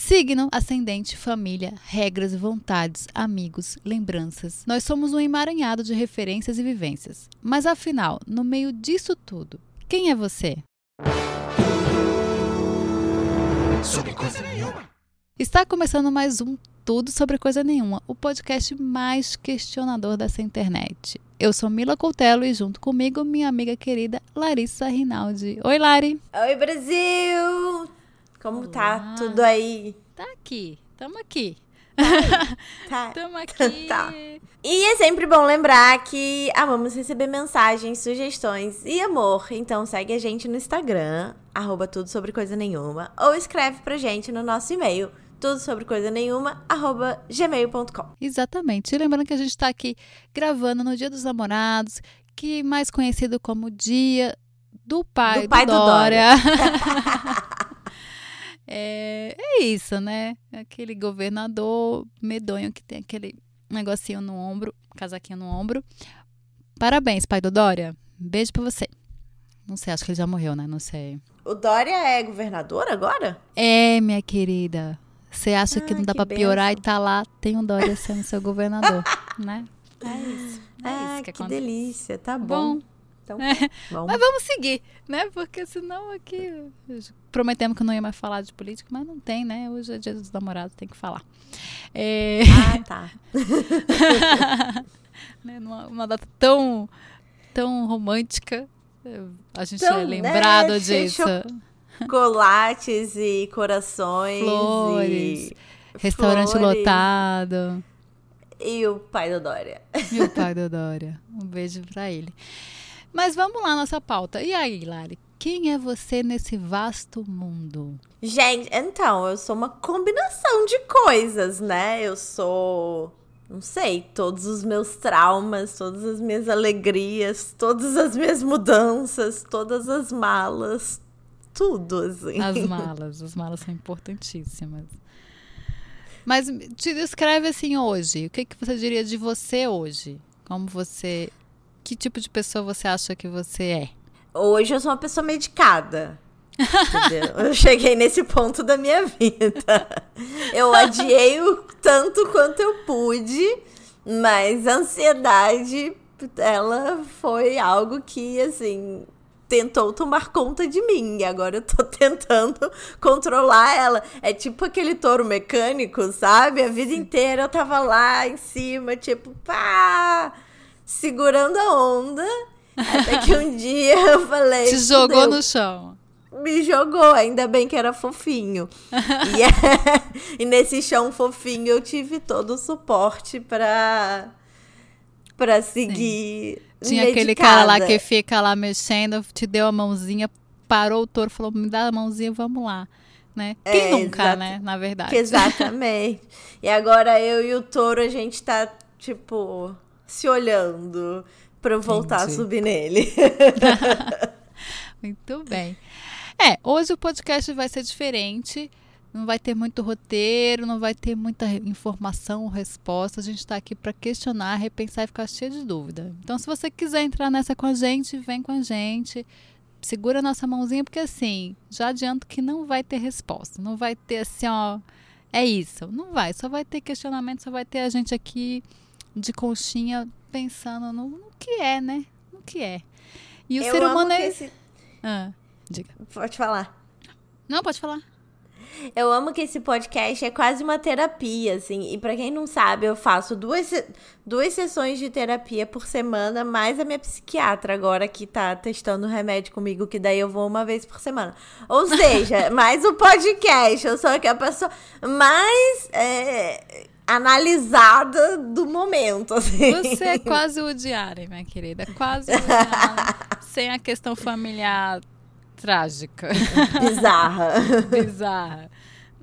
Signo, ascendente, família, regras, vontades, amigos, lembranças. Nós somos um emaranhado de referências e vivências. Mas afinal, no meio disso tudo, quem é você? Sobre coisa nenhuma. Está começando mais um Tudo sobre Coisa Nenhuma, o podcast mais questionador dessa internet. Eu sou Mila Coutelo e junto comigo minha amiga querida Larissa Rinaldi. Oi, Lari. Oi, Brasil! Como Olá. tá tudo aí? Tá aqui, tamo aqui. Tá. Tamo aqui. tá. E é sempre bom lembrar que amamos receber mensagens, sugestões e amor. Então segue a gente no Instagram, arroba tudo sobre coisa nenhuma, ou escreve pra gente no nosso e-mail, tudo sobre coisa nenhuma, arroba gmail.com. Exatamente. E lembrando que a gente tá aqui gravando no Dia dos Namorados, que mais conhecido como Dia do Pai do, pai do Dória. Dória. É, é isso, né? Aquele governador medonho que tem aquele negocinho no ombro, casaquinho no ombro. Parabéns, pai do Dória. Beijo pra você. Não sei, acho que ele já morreu, né? Não sei. O Dória é governador agora? É, minha querida. Você acha ah, que não dá que pra benção. piorar e tá lá, tem o Dória sendo seu governador, né? É isso. É ah, isso que, que delícia. Tá bom. bom então, é. Mas vamos seguir, né? Porque senão aqui. Prometemos que não ia mais falar de política, mas não tem, né? Hoje é dia dos namorados, tem que falar. É... Ah, tá. né? Numa, uma data tão, tão romântica, a gente então, é lembrado né? disso. Chocolates e corações. Flores. E... Restaurante Flores. lotado. E o pai do Dória. E o pai do Dória. Um beijo pra ele. Mas vamos lá, nossa pauta. E aí, Lari? Quem é você nesse vasto mundo? Gente, então, eu sou uma combinação de coisas, né? Eu sou, não sei, todos os meus traumas, todas as minhas alegrias, todas as minhas mudanças, todas as malas, tudo, assim. As malas, as malas são importantíssimas. Mas te descreve assim hoje. O que, que você diria de você hoje? Como você que tipo de pessoa você acha que você é? Hoje eu sou uma pessoa medicada. eu cheguei nesse ponto da minha vida. Eu adiei o tanto quanto eu pude, mas a ansiedade, ela foi algo que, assim, tentou tomar conta de mim. E agora eu tô tentando controlar ela. É tipo aquele touro mecânico, sabe? A vida inteira eu tava lá em cima, tipo, pá segurando a onda. Até que um dia eu falei. Te jogou no chão. Me jogou, ainda bem que era fofinho. e, é, e nesse chão fofinho eu tive todo o suporte pra, pra seguir. Sim. Tinha aquele cara lá que fica lá mexendo, te deu a mãozinha, parou o touro, falou: me dá a mãozinha, vamos lá. Né? Quem é, nunca, né? Na verdade. Exatamente. e agora eu e o touro, a gente tá, tipo, se olhando para eu voltar Entendi. a subir nele. muito bem. É, hoje o podcast vai ser diferente. Não vai ter muito roteiro, não vai ter muita informação ou resposta. A gente está aqui para questionar, repensar e ficar cheio de dúvida. Então, se você quiser entrar nessa com a gente, vem com a gente. Segura a nossa mãozinha, porque assim, já adianto que não vai ter resposta. Não vai ter assim, ó. É isso. Não vai. Só vai ter questionamento, só vai ter a gente aqui de conchinha pensando no, no que é, né? No que é. E o Eu ser humano é. Esse... Ah, diga. Pode falar. Não, pode falar. Eu amo que esse podcast é quase uma terapia, assim. E para quem não sabe, eu faço duas, duas sessões de terapia por semana, mais a minha psiquiatra agora que tá testando o remédio comigo, que daí eu vou uma vez por semana. Ou seja, mais o podcast. Eu sou aquela pessoa mais. É, analisada do momento, assim. Você é quase o diário, minha querida. Quase o sem a questão familiar trágica. Bizarra. Bizarra.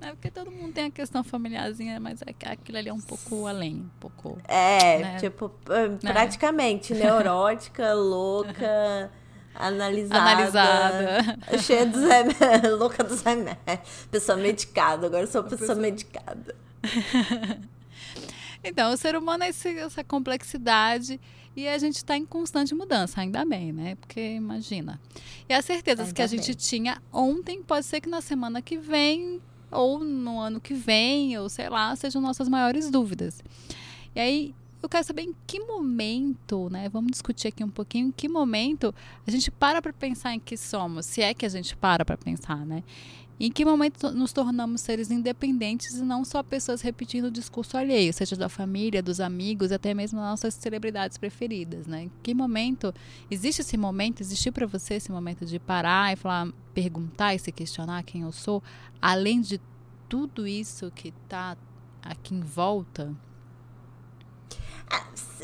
Não é porque todo mundo tem a questão familiarzinha, mas é aquilo ali é um pouco além, um pouco. É, né? tipo, né? praticamente neurótica, louca. Analisada. Analisada. Cheia dos remédios. Louca dos remédios. Pessoa medicada. Agora eu sou pessoa, pessoa... medicada. Então, o ser humano é esse, essa complexidade e a gente está em constante mudança, ainda bem, né? Porque imagina. E as certezas ainda que a gente tinha ontem, pode ser que na semana que vem ou no ano que vem, ou sei lá, sejam nossas maiores dúvidas. E aí, eu quero saber em que momento, né? Vamos discutir aqui um pouquinho em que momento a gente para para pensar em que somos, se é que a gente para para pensar, né? Em que momento nos tornamos seres independentes e não só pessoas repetindo o discurso alheio, seja da família, dos amigos, até mesmo das nossas celebridades preferidas, né? Em que momento existe esse momento, existiu para você esse momento de parar e falar, perguntar e se questionar quem eu sou, além de tudo isso que está aqui em volta?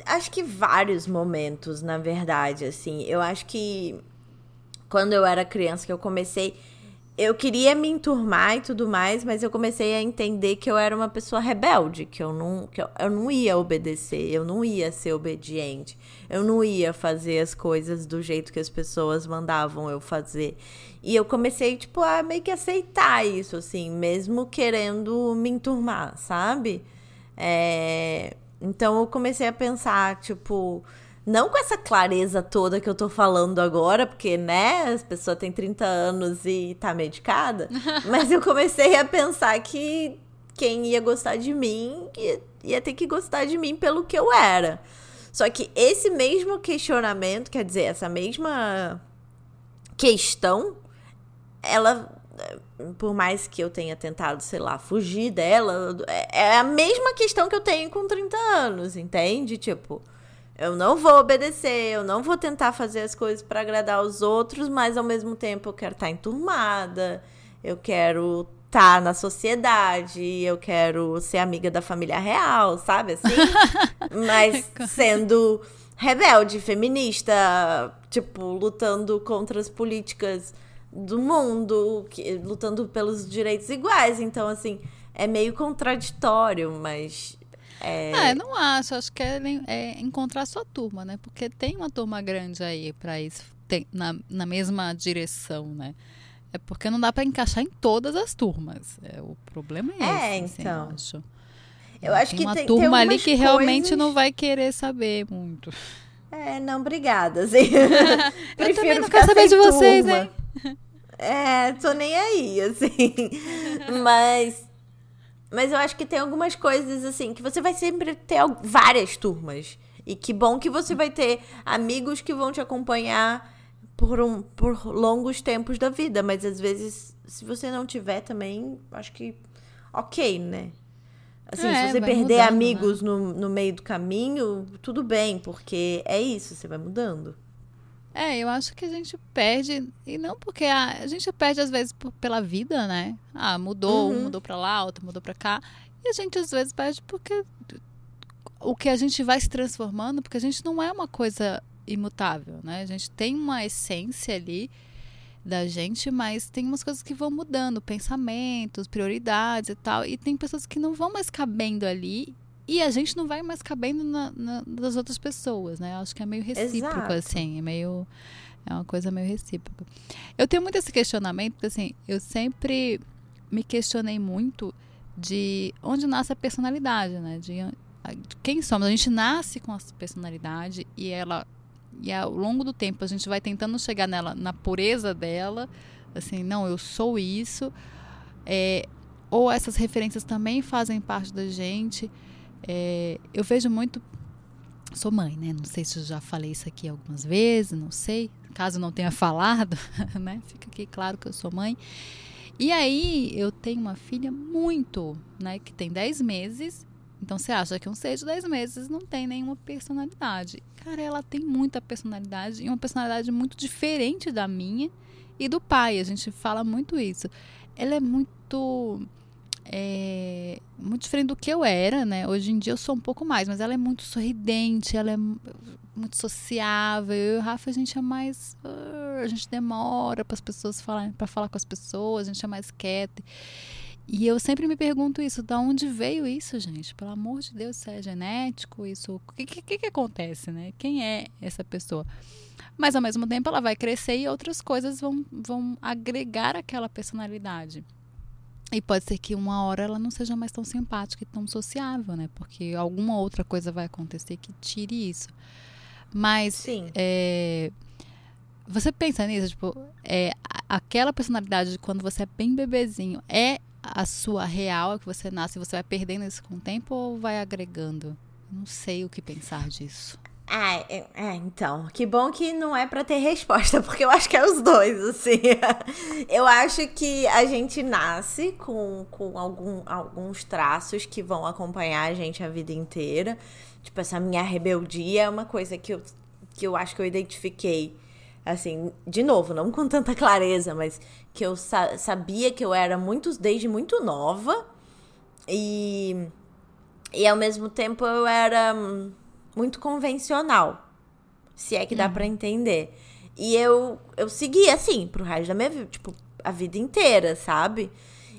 Acho que vários momentos, na verdade, assim. Eu acho que quando eu era criança que eu comecei eu queria me enturmar e tudo mais, mas eu comecei a entender que eu era uma pessoa rebelde, que eu não, que eu, eu não ia obedecer, eu não ia ser obediente, eu não ia fazer as coisas do jeito que as pessoas mandavam eu fazer. E eu comecei, tipo, a meio que aceitar isso, assim, mesmo querendo me enturmar, sabe? É... Então eu comecei a pensar, tipo não com essa clareza toda que eu tô falando agora, porque, né, as pessoas têm 30 anos e tá medicada. mas eu comecei a pensar que quem ia gostar de mim ia, ia ter que gostar de mim pelo que eu era. Só que esse mesmo questionamento, quer dizer, essa mesma questão, ela por mais que eu tenha tentado, sei lá, fugir dela, é a mesma questão que eu tenho com 30 anos, entende? Tipo, eu não vou obedecer, eu não vou tentar fazer as coisas para agradar os outros, mas ao mesmo tempo eu quero estar tá enturmada, eu quero estar tá na sociedade, eu quero ser amiga da família real, sabe assim? mas sendo rebelde, feminista, tipo, lutando contra as políticas do mundo, que, lutando pelos direitos iguais. Então, assim, é meio contraditório, mas é... Ah, não acho. Acho que é, é, encontrar a sua turma, né? Porque tem uma turma grande aí para isso, tem, na, na mesma direção, né? É porque não dá para encaixar em todas as turmas. É, o problema é, é esse, então. Assim, eu acho. Eu acho tem que uma tem, turma tem ali que coisas... realmente não vai querer saber muito. É, não, obrigada. Assim. eu também não quero saber de turma. vocês, hein? É, tô nem aí, assim. Mas mas eu acho que tem algumas coisas assim que você vai sempre ter várias turmas. E que bom que você vai ter amigos que vão te acompanhar por, um, por longos tempos da vida. Mas às vezes, se você não tiver também, acho que ok, né? Assim, é, se você perder mudando, né? amigos né? no, no meio do caminho, tudo bem, porque é isso, você vai mudando. É, eu acho que a gente perde, e não porque a, a gente perde às vezes por, pela vida, né? Ah, mudou, uhum. um mudou pra lá, outro mudou pra cá. E a gente às vezes perde porque o que a gente vai se transformando, porque a gente não é uma coisa imutável, né? A gente tem uma essência ali da gente, mas tem umas coisas que vão mudando, pensamentos, prioridades e tal, e tem pessoas que não vão mais cabendo ali e a gente não vai mais cabendo na, na, das outras pessoas, né? Acho que é meio recíproco, Exato. assim. É meio. É uma coisa meio recíproca. Eu tenho muito esse questionamento, porque assim, eu sempre me questionei muito de onde nasce a personalidade, né? De, de quem somos. A gente nasce com essa personalidade e ela. E ao longo do tempo a gente vai tentando chegar nela, na pureza dela. Assim, não, eu sou isso. É, ou essas referências também fazem parte da gente. É, eu vejo muito. Sou mãe, né? Não sei se eu já falei isso aqui algumas vezes, não sei. Caso não tenha falado, né? Fica aqui claro que eu sou mãe. E aí, eu tenho uma filha muito, né? Que tem 10 meses. Então, você acha que um ser de 10 meses não tem nenhuma personalidade. Cara, ela tem muita personalidade e uma personalidade muito diferente da minha e do pai. A gente fala muito isso. Ela é muito é muito diferente do que eu era, né? Hoje em dia eu sou um pouco mais, mas ela é muito sorridente, ela é muito sociável. Eu e o Rafa, a gente é mais. Uh, a gente demora para as pessoas falarem, para falar com as pessoas, a gente é mais quieta. E eu sempre me pergunto isso, da onde veio isso, gente? Pelo amor de Deus, isso é genético? Isso, o que, que, que acontece, né? Quem é essa pessoa? Mas ao mesmo tempo ela vai crescer e outras coisas vão, vão agregar aquela personalidade. E pode ser que uma hora ela não seja mais tão simpática e tão sociável, né? Porque alguma outra coisa vai acontecer que tire isso. Mas Sim. É, você pensa nisso, tipo, é, aquela personalidade de quando você é bem bebezinho é a sua real, que você nasce, você vai perdendo isso com o tempo ou vai agregando? Não sei o que pensar disso. Ah, é, é, então, que bom que não é para ter resposta, porque eu acho que é os dois, assim. eu acho que a gente nasce com, com algum, alguns traços que vão acompanhar a gente a vida inteira. Tipo, essa minha rebeldia é uma coisa que eu, que eu acho que eu identifiquei, assim, de novo, não com tanta clareza, mas que eu sa sabia que eu era muito, desde muito nova. E, e ao mesmo tempo eu era muito convencional. Se é que dá uhum. para entender. E eu, eu segui assim, pro resto da minha vida, tipo, a vida inteira, sabe?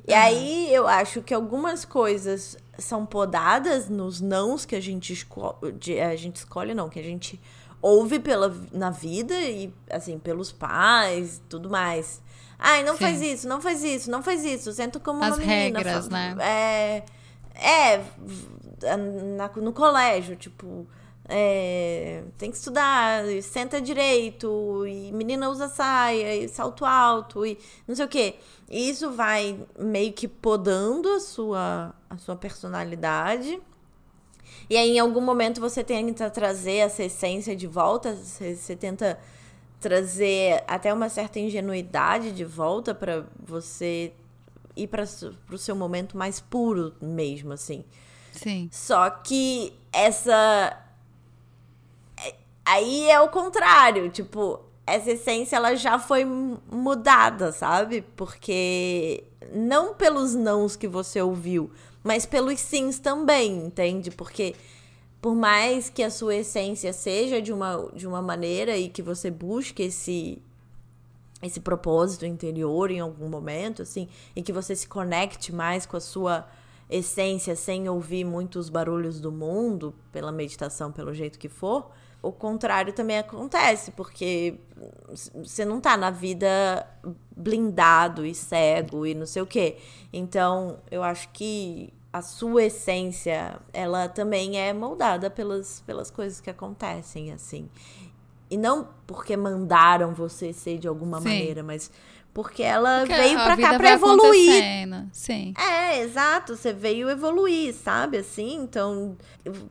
E uhum. aí eu acho que algumas coisas são podadas nos nãos que a gente escolhe. A gente escolhe, não, que a gente ouve pela, na vida e, assim, pelos pais e tudo mais. Ai, não Sim. faz isso, não faz isso, não faz isso. Sento como As uma menina. regras, né? É. É. Na, no colégio, tipo é, tem que estudar, senta direito, e menina usa saia, e salto alto, e não sei o quê. E isso vai meio que podando a sua, a sua personalidade. E aí, em algum momento, você tenta trazer essa essência de volta, você, você tenta trazer até uma certa ingenuidade de volta para você ir para o seu momento mais puro mesmo, assim. Sim. Só que essa Aí é o contrário, tipo, essa essência ela já foi mudada, sabe? Porque não pelos nãos que você ouviu, mas pelos sims também, entende? Porque por mais que a sua essência seja de uma, de uma maneira e que você busque esse esse propósito interior em algum momento, assim, e que você se conecte mais com a sua essência sem ouvir muitos barulhos do mundo, pela meditação, pelo jeito que for, o contrário também acontece, porque você não tá na vida blindado e cego e não sei o quê. Então, eu acho que a sua essência, ela também é moldada pelas, pelas coisas que acontecem, assim. E não porque mandaram você ser de alguma Sim. maneira, mas porque ela porque veio pra cá pra evoluir. Sim. É, exato. Você veio evoluir, sabe? Assim, então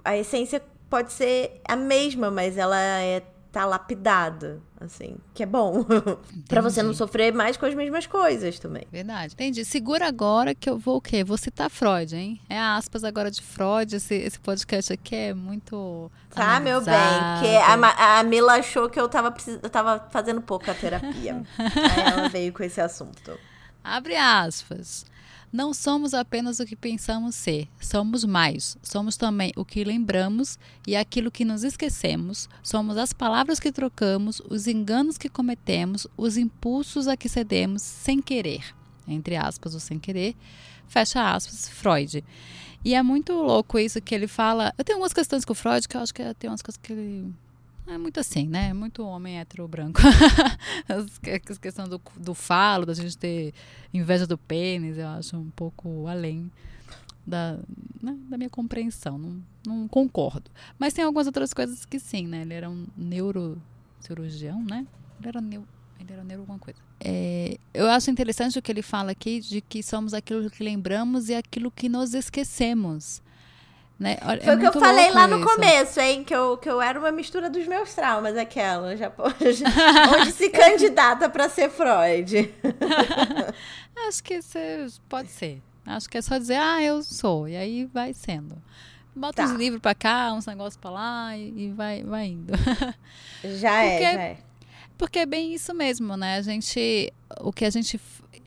a essência pode ser a mesma, mas ela é tá lapidada, assim, que é bom. para você não sofrer mais com as mesmas coisas também. Verdade. Entendi. Segura agora que eu vou o quê? Vou citar Freud, hein? É aspas agora de Freud, esse, esse podcast aqui é muito Tá, analisado. meu bem, que a, a Mila achou que eu tava, precis... eu tava fazendo pouca terapia. Aí ela veio com esse assunto. Abre aspas. Não somos apenas o que pensamos ser, somos mais. Somos também o que lembramos e aquilo que nos esquecemos. Somos as palavras que trocamos, os enganos que cometemos, os impulsos a que cedemos sem querer. Entre aspas, o sem querer. Fecha aspas, Freud. E é muito louco isso que ele fala. Eu tenho algumas questões com o Freud que eu acho que tem umas coisas que ele é muito assim, né? É muito homem hétero branco. As questão do, do falo, da gente ter inveja do pênis, eu acho um pouco além da, né, da minha compreensão. Não, não concordo. Mas tem algumas outras coisas que sim, né? Ele era um neurocirurgião, né? Ele era neuro. Ele era neuro alguma coisa. É, eu acho interessante o que ele fala aqui de que somos aquilo que lembramos e aquilo que nos esquecemos. Né? É Foi o que eu falei lá no isso. começo, hein? Que eu, que eu era uma mistura dos meus traumas, aquela. Já, onde se candidata para ser Freud. Acho que você pode ser. Acho que é só dizer, ah, eu sou. E aí vai sendo. Bota tá. uns livros pra cá, uns negócios pra lá e, e vai, vai indo. Já é, porque, é, já é. Porque é bem isso mesmo, né? A gente. O que a gente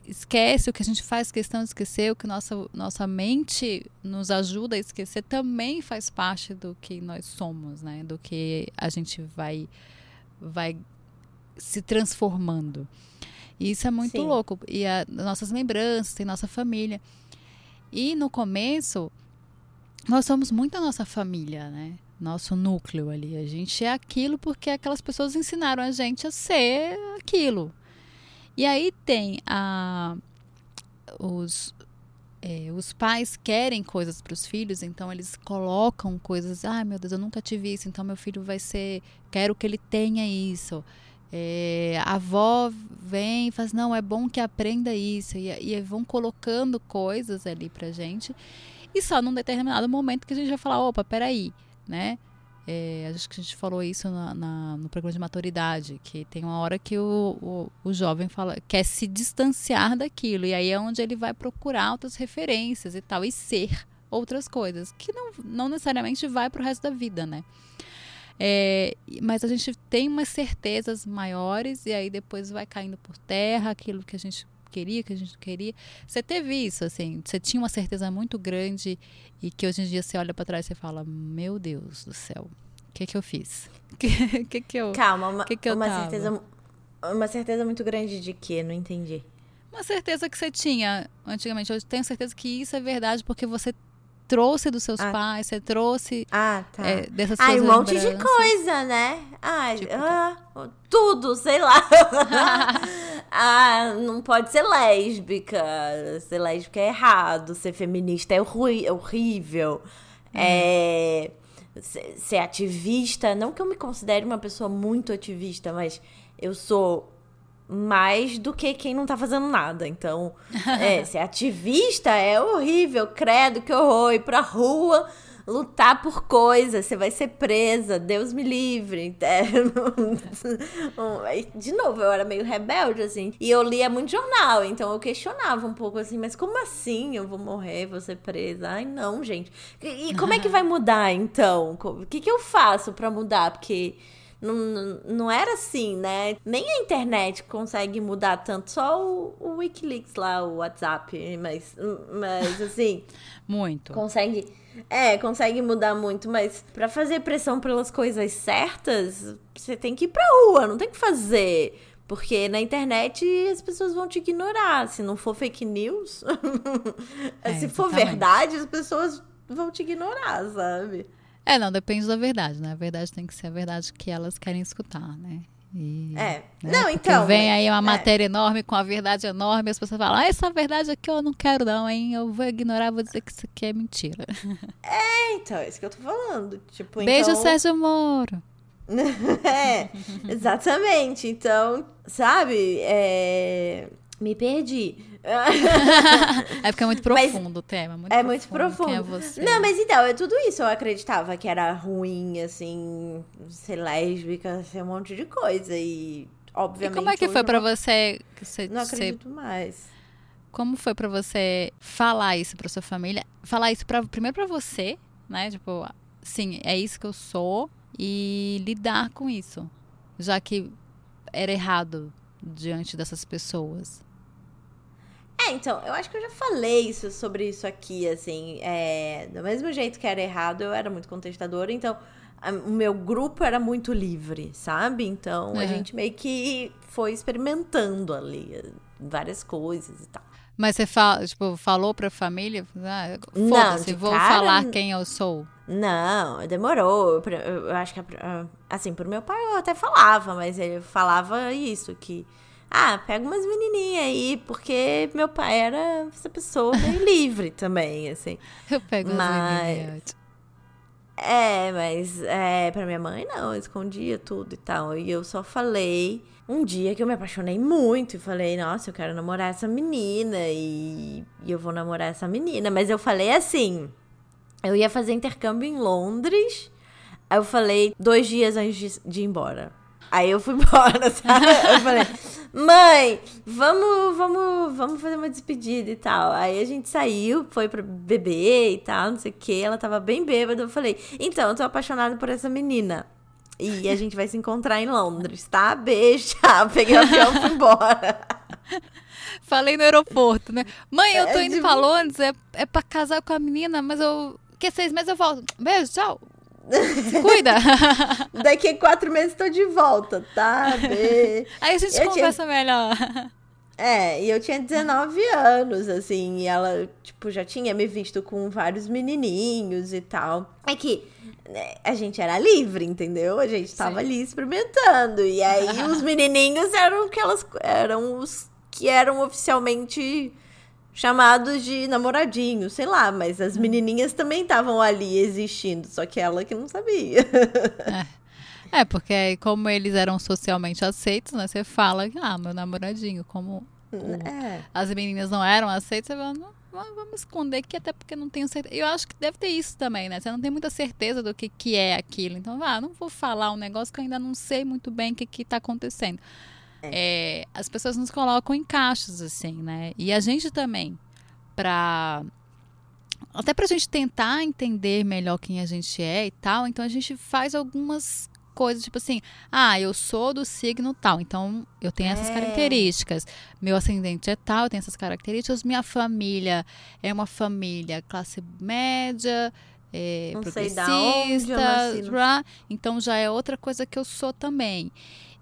esquece, o que a gente faz questão de esquecer, o que nossa, nossa mente nos ajuda a esquecer, também faz parte do que nós somos, né? Do que a gente vai, vai se transformando. E isso é muito Sim. louco. E a, nossas lembranças, tem nossa família. E no começo, nós somos muito a nossa família, né? Nosso núcleo ali. A gente é aquilo porque aquelas pessoas ensinaram a gente a ser aquilo. E aí tem a, os, é, os pais querem coisas para os filhos, então eles colocam coisas. Ai, ah, meu Deus, eu nunca tive isso, então meu filho vai ser. Quero que ele tenha isso. É, a avó vem e faz, não, é bom que aprenda isso. E, e vão colocando coisas ali pra gente. E só num determinado momento que a gente vai falar, opa, peraí, né? É, acho que a gente falou isso na, na, no programa de maturidade, que tem uma hora que o, o, o, jovem fala, quer se distanciar daquilo, e aí é onde ele vai procurar outras referências e tal, e ser outras coisas, que não, não necessariamente vai para o resto da vida, né? É, mas a gente tem umas certezas maiores e aí depois vai caindo por terra aquilo que a gente queria, que a gente não queria. Você teve isso, assim, você tinha uma certeza muito grande e que hoje em dia você olha para trás e fala, meu Deus do céu, o que que eu fiz? O que, que, que eu Calma, uma, que que eu uma tava? certeza uma certeza muito grande de quê? Não entendi. Uma certeza que você tinha antigamente. Eu tenho certeza que isso é verdade porque você trouxe dos seus Ah. pais, você trouxe Ah, tá. é, dessas Ai, suas um monte de coisa, né? Ai, Tipo ah, tudo, sei lá. ah, não pode ser lésbica. Ser lésbica é errado. Ser feminista é, é horrível. É, ser, ser ativista. Não que eu me considere uma pessoa muito ativista, mas eu sou mais do que quem não tá fazendo nada. Então, é, ser ativista é horrível, credo, que horror. Ir pra rua lutar por coisas, você vai ser presa, Deus me livre. É, aí, de novo, eu era meio rebelde, assim. E eu lia muito jornal, então eu questionava um pouco assim, mas como assim eu vou morrer, vou ser presa? Ai, não, gente. E, e como é que vai mudar, então? O que, que eu faço pra mudar? Porque. Não, não, era assim, né? Nem a internet consegue mudar tanto, só o, o Wikileaks lá, o WhatsApp, mas, mas assim, Muito. consegue. É, consegue mudar muito, mas pra fazer pressão pelas coisas certas, você tem que ir pra rua, não tem que fazer. Porque na internet as pessoas vão te ignorar. Se não for fake news, É, se for verdade, as pessoas vão te ignorar, sabe? É, não, depende da verdade, né? A verdade tem que ser a verdade que elas querem escutar, né? E, É. né? Não, Porque então. Vem mas- aí uma é. matéria enorme com a verdade enorme, e as pessoas falam, ah, essa verdade aqui eu não quero, não, hein? Eu vou ignorar, vou dizer que isso aqui é mentira. É, então, é isso que eu tô falando. Tipo, Beijo, então... Sérgio Moro. é, exatamente. Então, sabe? É... Me perdi. É porque é muito Mas profundo o tema. Muito é muito profundo. É profundo. você? Não, mas então, é tudo isso. Eu acreditava que era ruim, assim, ser lésbica, ser um monte de coisa. E, E obviamente. como é que foi não- você, Não você- acredito mais. como foi pra você falar isso pra sua família? Falar isso pra, primeiro pra você, né? Tipo, sim, é isso que eu sou e lidar com isso, já que era errado diante dessas pessoas. É, então, eu acho que eu já falei isso, sobre isso aqui, assim. É, do mesmo jeito que era errado, eu era muito contestadora, então a- o meu grupo era muito livre, sabe? Então a Uhum. gente meio que foi experimentando ali várias coisas e tal. Mas você fala, tipo, falou pra família? Ah, Foda-se, vou cara, falar quem eu sou. Não, demorou. Eu, acho que, assim, pro meu pai eu até falava, mas ele falava isso, que... Ah, pega umas menininhas aí, porque meu pai era essa pessoa meio livre também, assim. Eu pego as Mas- menininhas. É, mas é, pra minha mãe não, eu escondia tudo e tal. E eu só falei um dia que eu me apaixonei muito e falei, nossa, eu quero namorar essa menina e, e eu vou namorar essa menina. Mas eu falei assim, eu ia fazer intercâmbio em Londres. Aí eu falei dois dias antes de, ir embora. Aí eu fui embora, sabe? Eu falei, mãe, vamos, vamos, vamos fazer uma despedida e tal. Aí a gente saiu, foi pra beber e tal, não sei o que. Ela tava bem bêbada. Eu falei, então, eu tô apaixonada por essa menina. E a gente vai se encontrar em Londres, tá? Beijo, tchau. Peguei o avião e fui embora. Falei no aeroporto, né? Mãe, eu tô É indo de- pra Londres, é, é pra casar com a menina, mas eu. Que seis meses eu volto. Beijo, tchau. Se cuida. Daqui a quatro meses tô de volta, tá? Beijo. Aí a gente Eu tinha- conversa melhor. É, e eu tinha 19 anos, assim, e ela, tipo, já tinha me visto com vários menininhos e tal. É que a gente era livre, entendeu? A gente tava Sim. ali experimentando. E aí os menininhos eram aquelas. eram os que eram oficialmente chamados de namoradinhos, sei lá, mas as menininhas também estavam ali existindo, só que ela que não sabia. É, porque aí, como eles eram socialmente aceitos, né? Você fala, ah, meu namoradinho, como o, É. as meninas não eram aceitas, você fala, não, vamos vamos esconder aqui, até porque não tenho certeza. Eu acho que deve ter isso também, né? Você não tem muita certeza do que, que é aquilo. Então, ah, não vou falar um negócio que eu ainda não sei muito bem o que, que tá acontecendo. É, as pessoas nos colocam em caixas, assim, né? E a gente também, pra. Até pra gente tentar entender melhor quem a gente é e tal, então a gente faz algumas coisas, tipo assim, ah, eu sou do signo tal, então eu tenho essas É. características. Meu ascendente é tal, eu tenho essas características. Minha família é uma família classe média, é, Não sei onde eu progressista, não- rá, então já é outra coisa que eu sou também.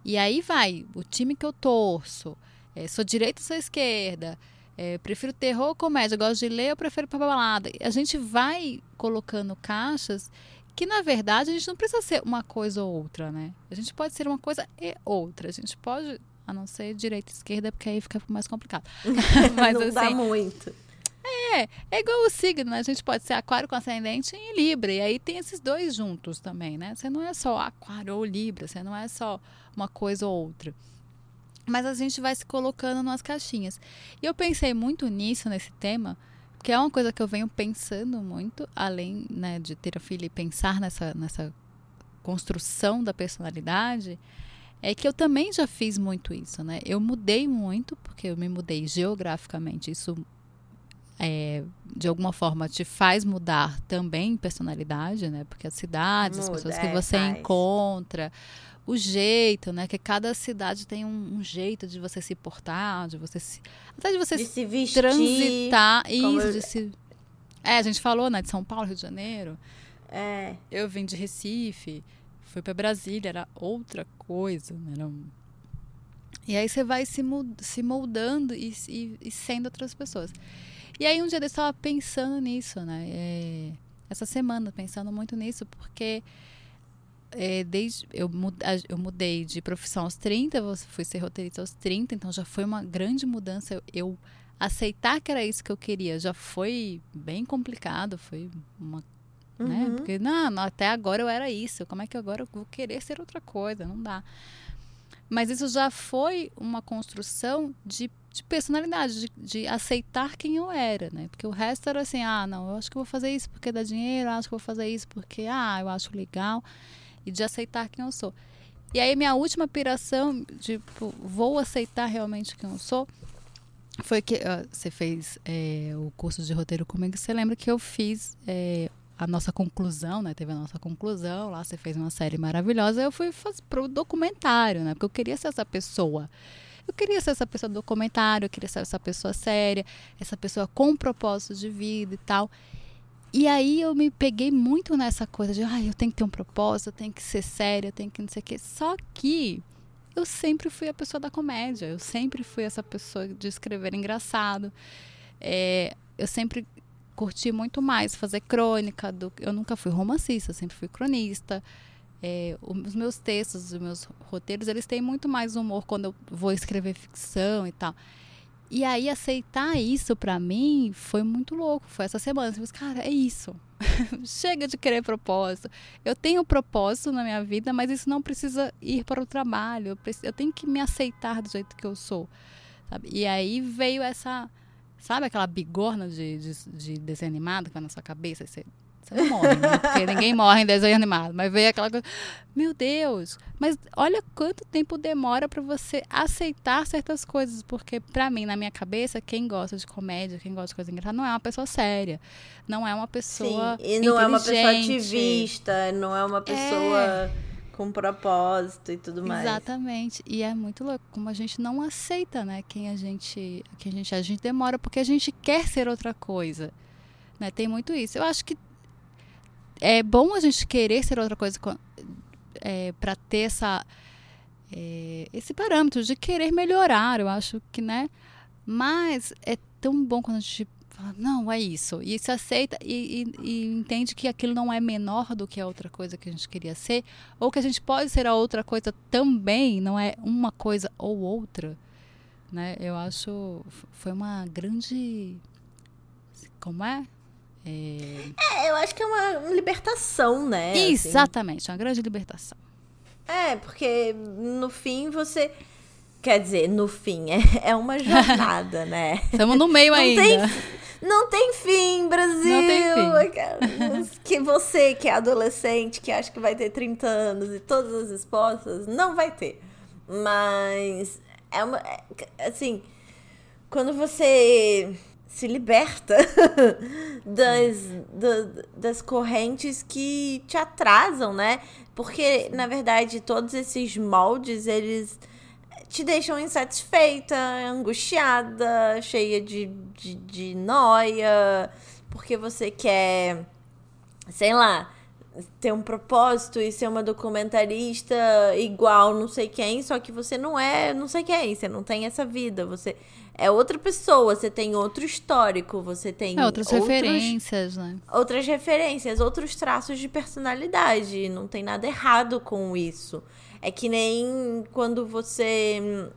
E aí vai, o time que eu torço, é, sou direita ou sou esquerda, é, prefiro terror ou comédia, gosto de ler ou prefiro ir pra balada. A gente vai colocando caixas que, na verdade, a gente não precisa ser uma coisa ou outra, né? A gente pode ser uma coisa e outra. A gente pode, a não ser direita e esquerda, porque aí fica mais complicado. Mas não dá assim, muito. é, é igual o signo, né? A gente pode ser aquário com ascendente em Libra. E aí tem esses dois juntos também, né? Você não é só aquário ou Libra, você não é só uma coisa ou outra. Mas a gente vai se colocando nas caixinhas. E eu pensei muito nisso, nesse tema, porque é uma coisa que eu venho pensando muito, além né, de ter a filha e pensar nessa, nessa construção da personalidade, é que eu também já fiz muito isso, né? Eu mudei muito, porque eu me mudei geograficamente. Isso é, de alguma forma te faz mudar também personalidade, né? Porque as cidades, as Muda, pessoas que é, você faz. encontra, o jeito, né? Que cada cidade tem um, um jeito de você se portar, de você se. Até de você De se vestir. transitar. Isso, eu- de se. É, a gente falou, né? De São Paulo, Rio de Janeiro. É. Eu vim de Recife, fui para Brasília, era outra coisa, né? Era um... E aí você vai se, se moldando e, e- e sendo outras pessoas. E aí um dia eu estava pensando nisso, né? É, essa semana, pensando muito nisso, porque é, desde eu, eu mudei de profissão aos 30, eu fui ser roteirista aos 30, então já foi uma grande mudança. Eu, eu aceitar que era isso que eu queria já foi bem complicado, foi uma né? Uhum. Porque não, não, até agora eu era isso. Como é que agora eu vou querer ser outra coisa? Não dá. Mas isso já foi uma construção de, de personalidade, de, de aceitar quem eu era, né? Porque o resto era assim, ah, não, eu acho que vou fazer isso porque dá dinheiro, eu acho que vou fazer isso porque, ah, eu acho legal. E de aceitar quem eu sou. E aí minha última piração, tipo, vou aceitar realmente quem eu sou, foi que ah, você fez é, o curso de roteiro comigo, você lembra que eu fiz é, a nossa conclusão, né? Teve a nossa conclusão lá, você fez uma série maravilhosa. Eu fui fazer pro documentário, né? Porque eu queria ser essa pessoa. Eu queria ser essa pessoa do documentário, eu queria ser essa pessoa séria, essa pessoa com propósito de vida e tal. E aí eu me peguei muito nessa coisa de, ai, eu tenho que ter um propósito, eu tenho que ser séria, eu tenho que não sei o quê. Só que eu sempre fui a pessoa da comédia, eu sempre fui essa pessoa de escrever engraçado. É, eu sempre curti muito mais fazer crônica do eu nunca fui romancista eu sempre fui cronista é, os meus textos os meus roteiros eles têm muito mais humor quando eu vou escrever ficção e tal e aí aceitar isso pra mim foi muito louco. Foi essa semana. Eu falei, cara é isso. Chega de querer propósito. Eu tenho propósito na minha vida mas isso não precisa ir para o trabalho. Eu, preciso, eu tenho que me aceitar do jeito que eu sou sabe? e aí veio essa Sabe aquela bigorna de, de, de que vai na sua cabeça? você não morre, né? Porque ninguém morre em desenho animado. Mas veio aquela coisa. Meu Deus! Mas olha quanto tempo demora para você aceitar certas coisas. Porque, para mim, na minha cabeça, quem gosta de comédia, quem gosta de coisa engraçada, não é uma pessoa séria. Não é uma pessoa. Sim, e não é uma pessoa ativista, não é uma pessoa com propósito e tudo mais. Exatamente. E é muito louco como a gente não aceita, né, quem a gente, quem a gente, é. a gente demora porque a gente quer ser outra coisa, né? Tem muito isso. Eu acho que é bom a gente querer ser outra coisa é, para ter essa é, esse parâmetro de querer melhorar. Eu acho que, né? Mas é tão bom quando a gente fala, não, é isso. E se aceita e, e, e, entende que aquilo não é menor do que a outra coisa que a gente queria ser, ou que a gente pode ser a outra coisa também, não é uma coisa ou outra. Né? Eu acho foi uma grande. Como é? É, é eu acho que é uma libertação, né? Exatamente, assim. uma grande libertação. É, porque no fim você. Quer dizer, no fim, é, é uma jornada, né? Estamos no meio Não ainda. tem, não tem fim, Brasil! Não tem Que você que é adolescente, que acha que vai ter 30 anos e todas as respostas, não vai ter. Mas é uma. é- assim, quando você se liberta das, da- das correntes que te atrasam, né? Porque, na verdade, todos esses moldes, eles te deixam insatisfeita, angustiada, cheia de, de, de noia, porque você quer, sei lá, ter um propósito e ser uma documentarista igual não sei quem, só que você não é não sei quem, você não tem essa vida, você é outra pessoa, você tem outro histórico, você tem É, outras outros- referências, né? outras referências, outros traços de personalidade. Não tem nada errado com isso. É que nem quando você hum,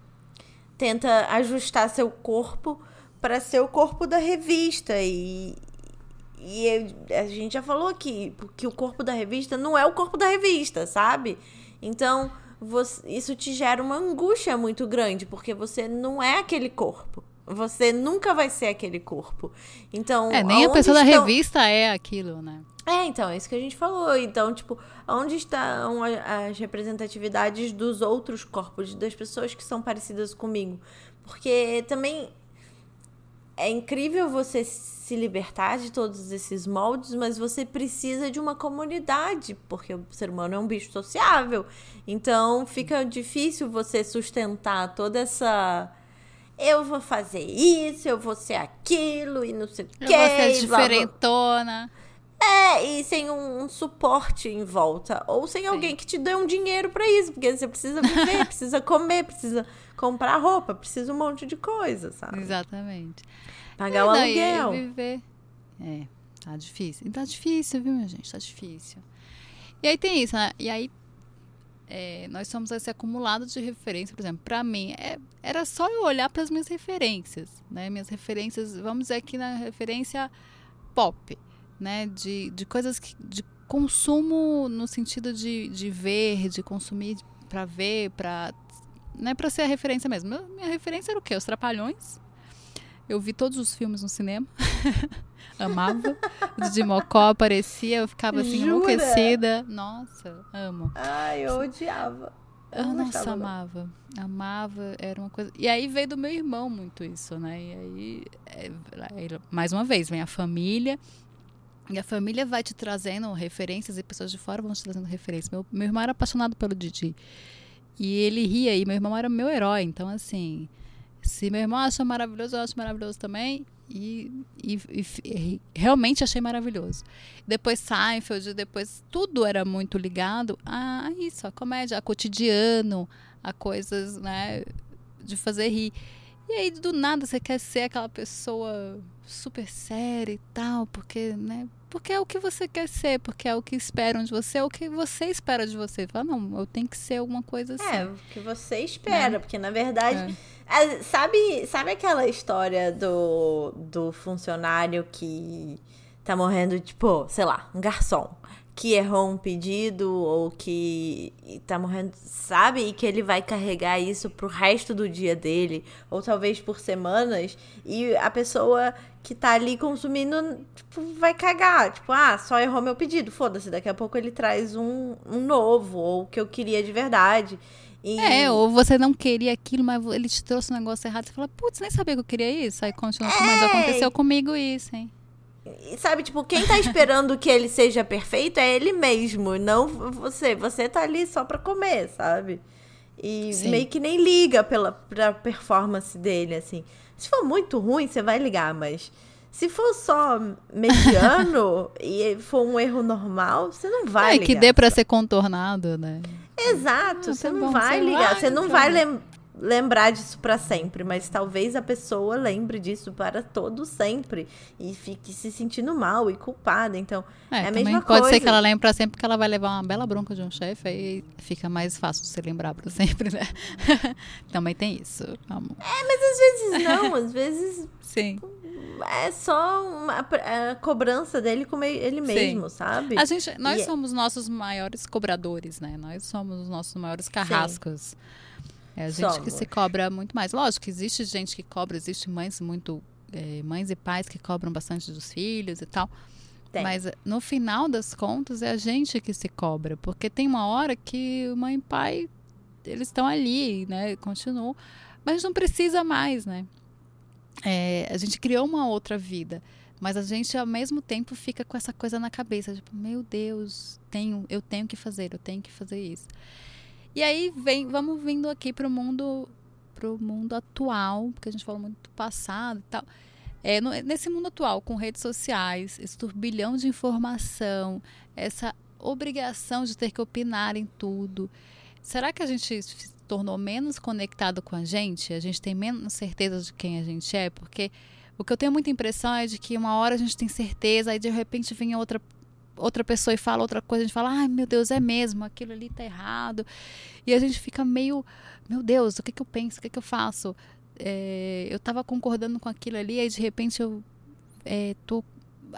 tenta ajustar seu corpo para ser o corpo da revista e e eu- a gente já falou aqui que o corpo da revista não é o corpo da revista, sabe? Então, você- isso te gera uma angústia muito grande, porque você não é aquele corpo. Você nunca vai ser aquele corpo. Então, É, nem a pessoa da estão- revista é aquilo, né? é, então, é isso que a gente falou. Então, tipo, onde estão as representatividades dos outros corpos, das pessoas que são parecidas comigo? Porque também é incrível você se libertar de todos esses moldes, mas você precisa de uma comunidade, porque o ser humano é um bicho sociável. Então, fica difícil você sustentar toda essa. Eu vou fazer isso, eu vou ser aquilo e não sei o Eu quê. vou ser blá, blá, diferentona. é, e sem um, um suporte em volta. Ou sem alguém que te dê um dinheiro pra isso. Porque você precisa viver, precisa comer, precisa comprar roupa, precisa um monte de coisa, sabe? Exatamente. Pagar É, o daí aluguel. Viver. É, tá difícil. E tá difícil, viu, minha gente? Tá difícil. E aí tem isso, né? E aí é, nós somos esse acumulado de referência, por exemplo, pra mim, é, era só eu olhar para as minhas referências, né? Minhas referências, vamos dizer aqui na referência pop, né? De, de coisas que, de consumo no sentido de, de ver, de consumir pra ver, pra. Não é pra ser a referência mesmo. Meu- Minha referência era o quê? Os Trapalhões. Eu vi todos os filmes no cinema. Amava. O Didi Mocó aparecia, eu ficava assim, Jura? enlouquecida. Nossa, amo. Ai, eu odiava. Eu Ah, não nossa, gostava, não. amava. Amava, era uma coisa. E aí veio do meu irmão muito isso, né? E aí, é, aí, mais uma vez, vem a família. E a família vai te trazendo referências e pessoas de fora vão te trazendo referências. Meu, meu irmão era apaixonado pelo Didi. E ele ria, e meu irmão era meu herói. Então, assim, se meu irmão acha maravilhoso, eu acho maravilhoso também. E, e- e realmente achei maravilhoso. Depois Seinfeld, depois tudo era muito ligado a isso, a comédia, a cotidiano, a coisas, né, de fazer rir. E aí, do nada, você quer ser aquela pessoa super séria e tal, porque, né? Porque é o que você quer ser, porque é o que esperam de você, é o que você espera de você. Fala, não, eu tenho que ser alguma coisa assim. É, o que você espera, porque na verdade. É. é, sabe, sabe aquela história do, do funcionário que tá morrendo, tipo, sei lá, um garçom que errou um pedido ou que tá morrendo, sabe? E que ele vai carregar isso pro resto do dia dele, ou talvez por semanas, e a pessoa que tá ali consumindo, tipo, vai cagar. Tipo, ah, só errou meu pedido, foda-se, daqui a pouco ele traz um, um novo, ou o que eu queria de verdade. E... É, ou você não queria aquilo, mas ele te trouxe um negócio errado. Você fala, putz, nem sabia que eu queria isso. Aí continua, mas É. aconteceu comigo isso, hein? E sabe, tipo, quem tá esperando que ele seja perfeito é ele mesmo, não você. Você tá ali só pra comer, sabe? E Sim. meio que nem liga pela pra performance dele, assim. Se for muito ruim, você vai ligar, mas se for só mediano e for um erro normal, você não vai é, ligar. que dê pra ser contornado, né? Exato, Ah, você tá não bom, vai ligar, vai, você não então. vai lem- lembrar disso pra sempre, mas talvez a pessoa lembre disso para todo sempre e fique se sentindo mal e culpada. Então, É, É a mesma pode ser coisa. que ela lembre pra sempre que ela vai levar uma bela bronca de um chefe, aí fica mais fácil você lembrar pra sempre, né? também tem isso, amor. às vezes não, às vezes Sim. é só uma a cobrança dele com ele mesmo, Sim. sabe? A gente, nós e é somos nossos maiores cobradores, né? Nós somos os nossos maiores carrascos. É a gente somos. que se cobra muito mais. Lógico, existe gente que cobra, existe mães muito é, mães e pais que cobram bastante dos filhos e tal. Tem. Mas no final das contas é a gente que se cobra, porque tem uma hora que mãe e pai eles estão ali, né? Continuam, mas não precisa mais, né? É, a gente criou uma outra vida, mas a gente ao mesmo tempo fica com essa coisa na cabeça, tipo, meu Deus, tenho, eu tenho que fazer, eu tenho que fazer isso. E aí vem, vamos vindo aqui para o mundo, pro mundo atual, porque a gente falou muito do passado e tal. É, no, nesse mundo atual, com redes sociais, esse turbilhão de informação, essa obrigação de ter que opinar em tudo, será que a gente se tornou menos conectado com a gente? A gente tem menos certeza de quem a gente é? Porque o que eu tenho muita impressão é de que uma hora a gente tem certeza, aí de repente vem outra outra pessoa e fala outra coisa, a gente fala, ai meu Deus, é mesmo, aquilo ali tá errado. E a gente fica meio, meu Deus, o que, que eu penso, o que, que eu faço? é, eu estava concordando com aquilo ali, aí de repente eu é,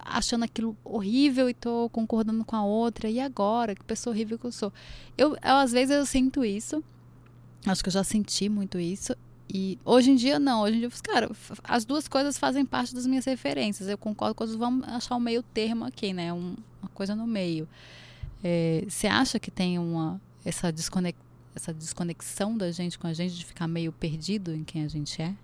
achando aquilo horrível e estou concordando com a outra. E agora? Que pessoa horrível que eu sou. Eu, eu, às vezes eu sinto isso. Acho que eu já senti muito isso. E hoje em dia não, hoje em dia eu cara, as duas coisas fazem parte das minhas referências. Eu concordo com elas, vamos achar um meio termo aqui, né? Um, uma coisa no meio. É, você acha que tem uma essa desconexão? essa desconexão da gente com a gente, de ficar meio perdido em quem a gente é?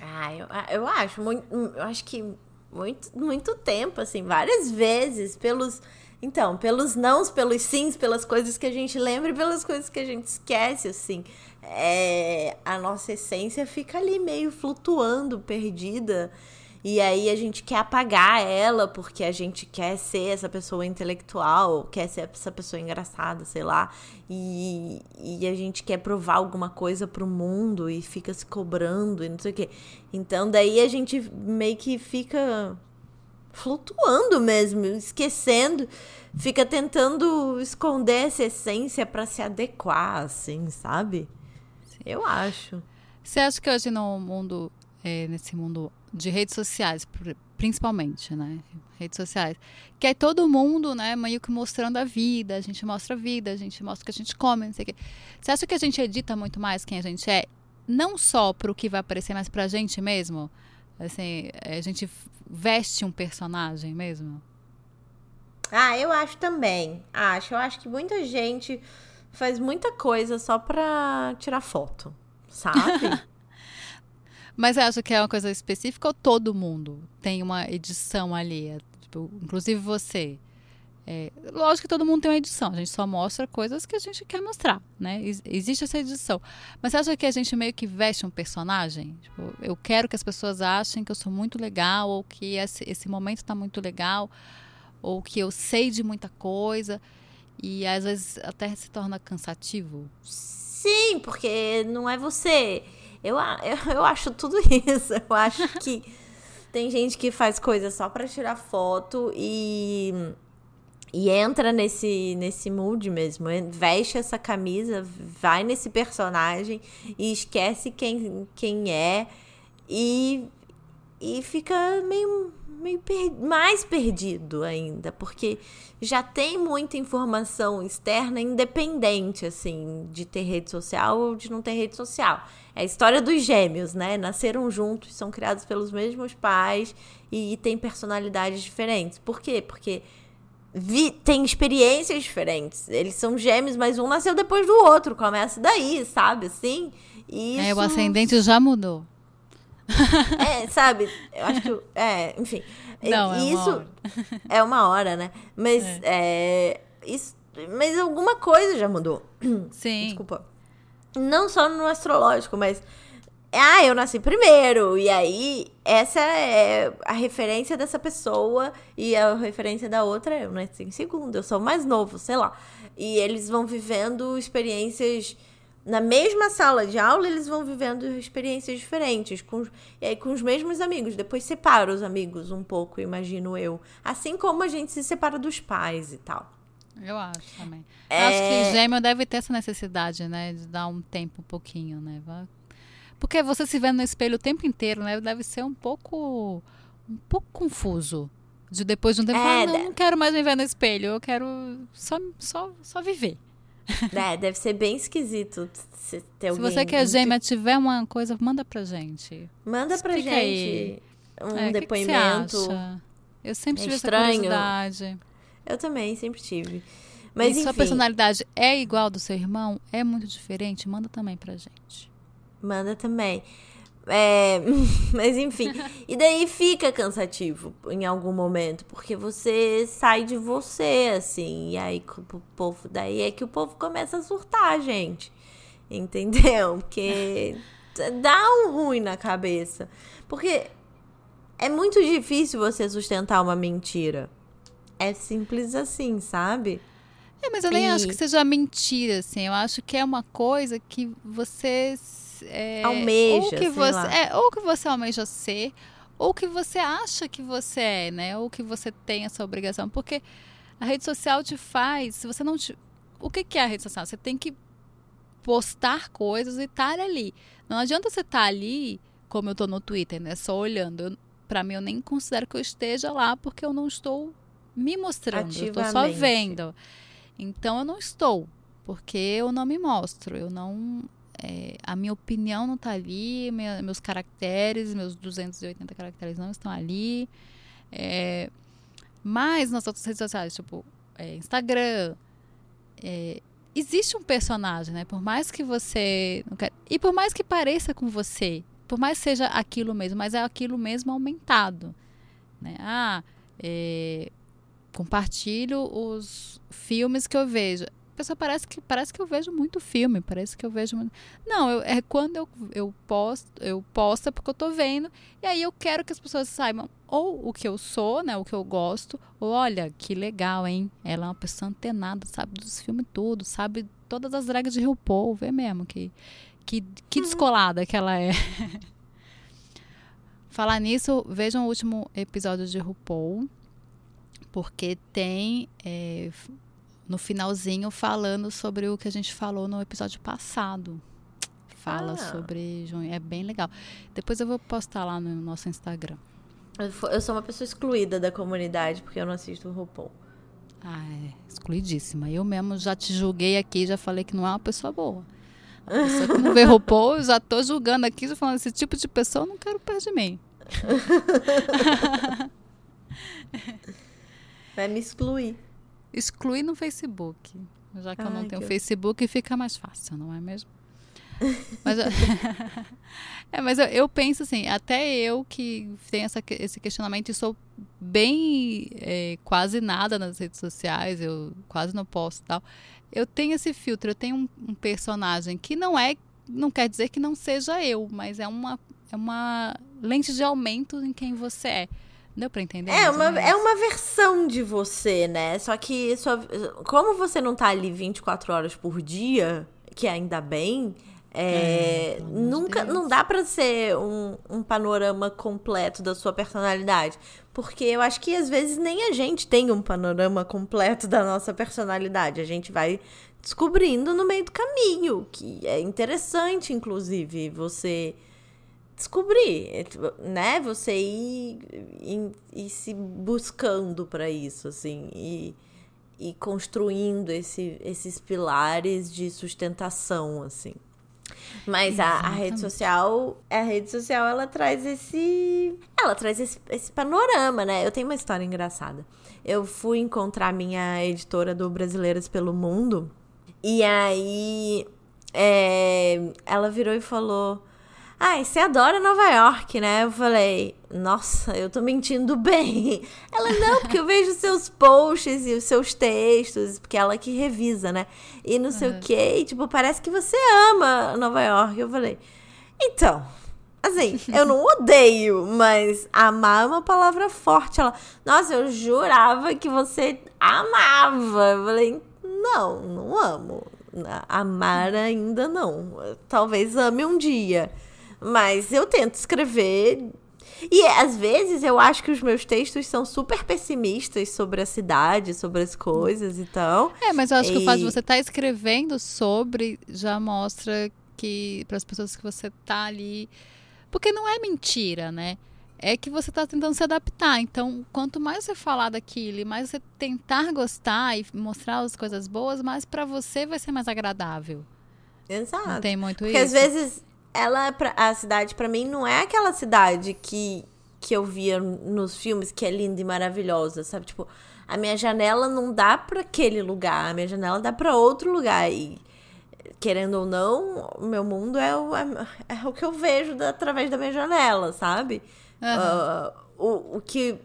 Ah, eu, ah, eu acho, muito, eu acho que muito, muito tempo, assim, várias vezes, pelos. Então, pelos nãos, pelos sims, pelas coisas que a gente lembra e pelas coisas que a gente esquece, assim. É, a nossa essência fica ali meio flutuando, perdida. E aí a gente quer apagar ela porque a gente quer ser essa pessoa intelectual, quer ser essa pessoa engraçada, sei lá. E, e a gente quer provar alguma coisa pro mundo e fica se cobrando e não sei o quê. Então daí a gente meio que fica flutuando mesmo, esquecendo, fica tentando esconder essa essência para se adequar, assim, sabe? Eu acho. Você acha que hoje no mundo, é, nesse mundo de redes sociais, principalmente, né? Redes sociais. Que é todo mundo, né, meio que mostrando a vida, a gente mostra a vida, a gente mostra o que a gente come, não sei o quê. Você acha que a gente edita muito mais quem a gente é? Não só para o que vai aparecer, mas para a gente mesmo? Assim, a gente veste um personagem mesmo? Ah, eu acho também. Acho. Eu acho que muita gente faz muita coisa só pra tirar foto, sabe? Mas você acha que é uma coisa específica ou todo mundo tem uma edição ali? É, tipo, inclusive você. É, lógico que todo mundo tem uma edição, a gente só mostra coisas que a gente quer mostrar, né? Existe essa edição. Mas você acha que a gente meio que veste um personagem? Tipo, eu quero que as pessoas achem que eu sou muito legal, ou que esse, esse momento está muito legal, ou que eu sei de muita coisa, e às vezes até se torna cansativo? Sim, porque não é você. Eu, eu, eu acho tudo isso. Eu acho que tem gente que faz coisa só para tirar foto e e entra nesse nesse mood mesmo, veste essa camisa, vai nesse personagem e esquece quem quem é e e fica meio meio per mais perdido ainda, porque já tem muita informação externa independente, assim, de ter rede social ou de não ter rede social. É a história dos gêmeos, né? Nasceram juntos, são criados pelos mesmos pais e, e têm personalidades diferentes. Por quê? Porque vi, tem experiências diferentes. Eles são gêmeos, mas um nasceu depois do outro. Começa daí, sabe? Assim. Isso... É, o ascendente já mudou. É, sabe? Eu acho que. É, enfim. Não, é isso uma é uma hora, né? Mas é. é. isso, mas alguma coisa já mudou. Sim. Desculpa. Não só no astrológico, mas. Ah, eu nasci primeiro. E aí, essa é a referência dessa pessoa. E a referência da outra, eu nasci em segundo. Eu sou mais novo, sei lá. E eles vão vivendo experiências na mesma sala de aula, eles vão vivendo experiências diferentes, com, e aí com os mesmos amigos. Depois separa os amigos um pouco, imagino eu. Assim como a gente se separa dos pais e tal. Eu acho também. É... Eu acho que gêmeo deve ter essa necessidade, né? De dar um tempo um pouquinho, né? Porque você se vê no espelho o tempo inteiro, né? Deve ser um pouco um pouco confuso. De depois de um tempo, É, falar, não, não quero mais me ver no espelho, eu quero só, só, só viver. É, deve ser bem esquisito se ter Se alguém... você que é gêmea tiver uma coisa, manda pra gente. Manda pra Explica gente um É, o que que depoimento. Eu sempre É tive estranho. essa curiosidade. Eu também, sempre tive. Mas e enfim, sua personalidade é igual do seu irmão? É muito diferente? Manda também pra gente. manda também. É, mas enfim, e daí fica cansativo em algum momento, porque você sai de você, assim, e aí o povo, daí é que o povo começa a surtar, gente. Entendeu? Porque dá um ruim na cabeça. Porque é muito difícil você sustentar uma mentira. É simples assim, sabe? É, mas eu nem acho E- que seja mentira, assim. Eu acho que é uma coisa que você é, Almeja, ou que você lá. é, ou que você almeja ser, ou que você acha que você é, né? Ou que você tem essa obrigação, porque a rede social te faz, se você não te, o que que é a rede social? Você tem que postar coisas e estar ali. Não adianta você estar ali, como eu tô no Twitter, né? Só olhando. Pra mim, eu nem considero que eu esteja lá, porque eu não estou me mostrando. Eu tô só vendo. Então, eu não estou. Porque eu não me mostro. Eu não... é, a minha opinião não tá ali. minha- meus caracteres, meus 280 caracteres não estão ali. É, mas nas outras redes sociais, tipo é, Instagram, é, existe um personagem, né? Por mais que você. quer- E por mais que pareça com você, por mais que seja aquilo mesmo, mas é aquilo mesmo aumentado. Né? Ah, é, compartilho os filmes que eu vejo. Pessoa parece que, parece que eu vejo muito filme, parece que eu vejo muito... Não, eu- é quando eu, eu posto, eu posto é porque eu tô vendo, e aí eu quero que as pessoas saibam ou o que eu sou, né, o que eu gosto, ou olha, que legal, hein? Ela é uma pessoa antenada, sabe dos filmes tudo, sabe todas as dragas de RuPaul, vê mesmo que que, que descolada que ela é. Falar nisso, vejam o último episódio de RuPaul, porque tem é, no finalzinho falando sobre o que a gente falou no episódio passado. Fala Ah. sobre junho, é bem legal. Depois eu vou postar lá no nosso Instagram. Eu sou uma pessoa excluída da comunidade porque eu não assisto o RuPaul. Ah, é excluidíssima. Eu mesmo já te julguei aqui, já falei que não é uma pessoa boa. A pessoa que não vê RuPaul, eu já tô julgando aqui, já falando esse tipo de pessoa eu não quero perto de mim. Vai me excluir. Excluir no Facebook. Já que eu não tenho que- Facebook, fica mais fácil, não é mesmo? Mas, eu, é, mas eu, eu penso assim, até eu que tenho essa, esse questionamento e sou bem é, quase nada nas redes sociais, eu quase não posto e tal. Eu tenho esse filtro, eu tenho um, um personagem que não é, não quer dizer que não seja eu, mas é uma, é uma lente de aumento em quem você é. Deu pra entender? É uma, é uma versão de você, né? Só que sua, como você não tá ali 24 horas por dia, que ainda bem, é, É, nunca Deus. não dá pra ser um, um panorama completo da sua personalidade. Porque eu acho que às vezes nem a gente tem um panorama completo da nossa personalidade. A gente vai descobrindo no meio do caminho, que é interessante, inclusive, você descobrir, é, tipo, né? Você ir, ir, ir se buscando para isso, assim, e, e construindo esse, esses pilares de sustentação, assim. Mas a, a rede social, a rede social, ela traz esse, ela traz esse, esse panorama, né? Eu tenho uma história engraçada. Eu fui encontrar minha editora do Brasileiras pelo Mundo e aí é, ela virou e falou: Ai, você adora Nova York, né? Eu falei, nossa, eu tô mentindo bem. Ela, não, porque eu vejo seus posts e os seus textos, porque ela que revisa, né? E não sei o quê, e, tipo, parece que você ama Nova York. Eu falei, então, assim, eu não odeio, mas amar é uma palavra forte. Ela, nossa, eu jurava que você amava. Eu falei, não, não amo. Amar ainda não. Talvez ame um dia. Mas eu tento escrever. E às vezes eu acho que os meus textos são super pessimistas sobre a cidade, sobre as coisas e tal. É, mas eu acho que o fato de E- você estar escrevendo sobre já mostra que para as pessoas que você tá ali, porque não é mentira, né? é que você está tentando se adaptar. Então, quanto mais você falar daquilo e mais você tentar gostar e mostrar as coisas boas, mais para você vai ser mais agradável. Exato. Não tem muito Porque isso. às vezes ela a cidade para mim não é aquela cidade que que eu via nos filmes que é linda e maravilhosa, sabe? Tipo, a minha janela não dá para aquele lugar, a minha janela dá para outro lugar e querendo ou não, o meu mundo é o, é, é o que eu vejo da, através da minha janela, sabe? Uhum. Uh, o, o que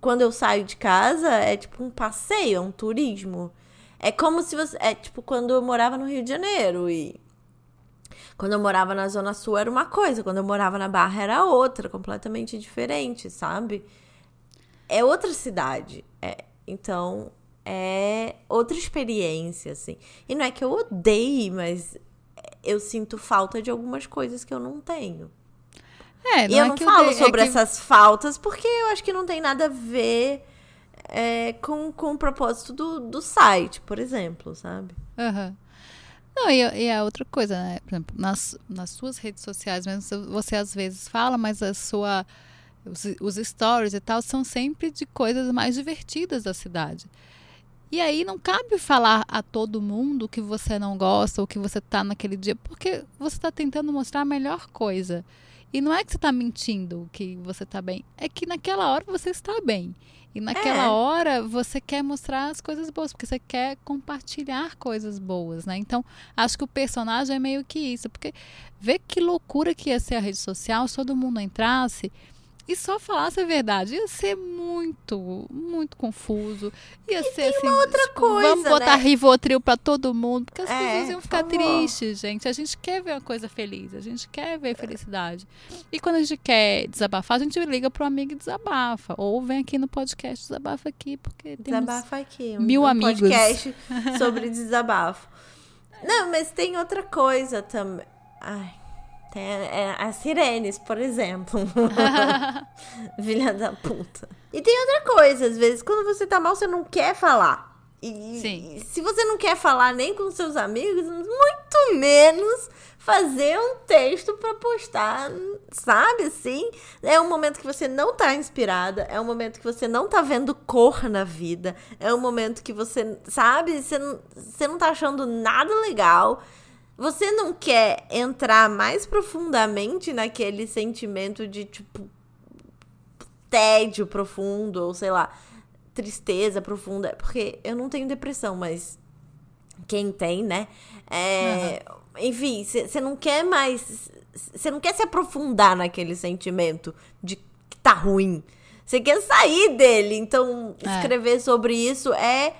quando eu saio de casa é tipo um passeio, é um turismo. É como se você. É tipo quando eu morava no Rio de Janeiro e. Quando eu morava na Zona Sul era uma coisa, quando eu morava na Barra era outra, completamente diferente, sabe? É outra cidade. É, então, é outra experiência, assim. E não é que eu odeie, mas eu sinto falta de algumas coisas que eu não tenho. É, e eu é não falo dei- é sobre que- essas faltas porque eu acho que não tem nada a ver é, com, com o propósito do, do site, por exemplo, sabe? Aham. Não, e, e a outra coisa, né? Por exemplo, nas, nas suas redes sociais mesmo, você- às vezes fala, mas a sua. Os, os stories e tal são sempre de coisas mais divertidas da cidade. E aí não cabe falar a todo mundo que você não gosta ou que você tá naquele dia, porque você tá tentando mostrar a melhor coisa. E não é que você tá mentindo que você tá bem, é que naquela hora você está bem. E naquela É. hora você quer mostrar as coisas boas, porque você quer compartilhar coisas boas, né? Então, acho que o personagem é meio que isso, porque vê que loucura que ia ser a rede social se todo mundo entrasse e só falasse a verdade. Ia ser muito, muito confuso. Ia ser assim. outra tipo, coisa, Vamos botar né? Rivotril pra todo mundo, porque as É, pessoas iam ficar tristes, gente. A gente quer ver uma coisa feliz, a gente quer ver felicidade. E quando a gente quer desabafar, a gente liga pro amigo e desabafa. Ou vem aqui no podcast, desabafa aqui, porque temos Desabafa aqui. Um, mil um amigos. podcast sobre desabafo. Não, mas tem outra coisa também. Ai, tem é, as sirenes, por exemplo. Filha da puta. E tem outra coisa, às vezes, quando você tá mal, você não quer falar. E Sim. se você não quer falar nem com seus amigos, muito menos fazer um texto pra postar, sabe assim? É um momento que você não tá inspirada, é um momento que você não tá vendo cor na vida, é um momento que você, sabe, você não, você não tá achando nada legal. Você não quer entrar mais profundamente naquele sentimento de tipo tédio profundo, ou sei lá, tristeza profunda. Porque eu não tenho depressão, mas quem tem, né? É, Enfim, você não quer mais. Você não quer se aprofundar naquele sentimento de que tá ruim. Você quer sair dele. Então, É. escrever sobre isso é.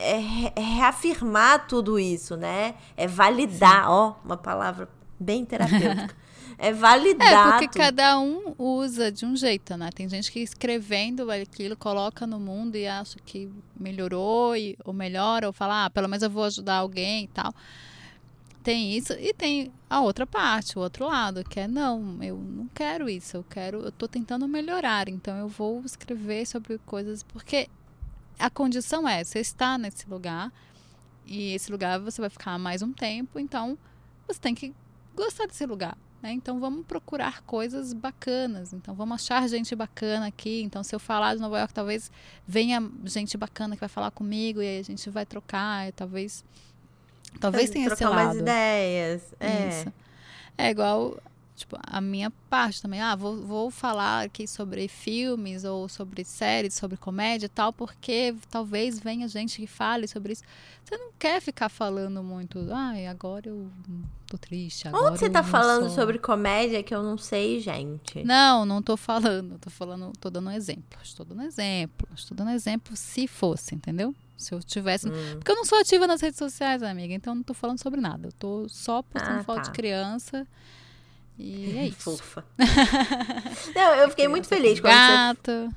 É, é reafirmar tudo isso, né? É validar, ó, uma palavra bem terapêutica. É É, validar. porque tudo. cada um usa de um jeito, né? Tem gente que escrevendo aquilo coloca no mundo e acha que melhorou e, ou melhora, ou fala, ah, pelo menos eu vou ajudar alguém e tal. Tem isso e tem a outra parte, o outro lado, que é não, eu não quero isso, eu quero, eu tô tentando melhorar, então eu vou escrever sobre coisas, porque a condição é, você está nesse lugar e esse lugar você vai ficar mais um tempo, então você tem que gostar desse lugar. Né? Então vamos procurar coisas bacanas. Então vamos achar gente bacana aqui. Então se eu falar de Nova York, talvez venha gente bacana que vai falar comigo e aí a gente vai trocar. E talvez talvez tenha esse trocar lado. mais ideias. É. Isso. É igual, tipo, a minha parte também. Ah, vou, vou falar aqui sobre filmes ou sobre séries, sobre comédia e tal, porque talvez venha gente que fale sobre isso. Você não quer ficar falando muito, ai, agora eu tô triste. Agora Onde você tá falando sou." sobre comédia que eu não sei, gente? Não, não tô falando. Tô falando, tô dando um exemplo. Estou dando um exemplo. Estou dando um exemplo se fosse, entendeu? Se eu tivesse. Hum. Porque eu não sou ativa nas redes sociais, amiga. Então eu não tô falando sobre nada. Eu tô só postando Ah, foto tá. de criança. E é isso. Fofa. não, eu fiquei muito feliz com quando você,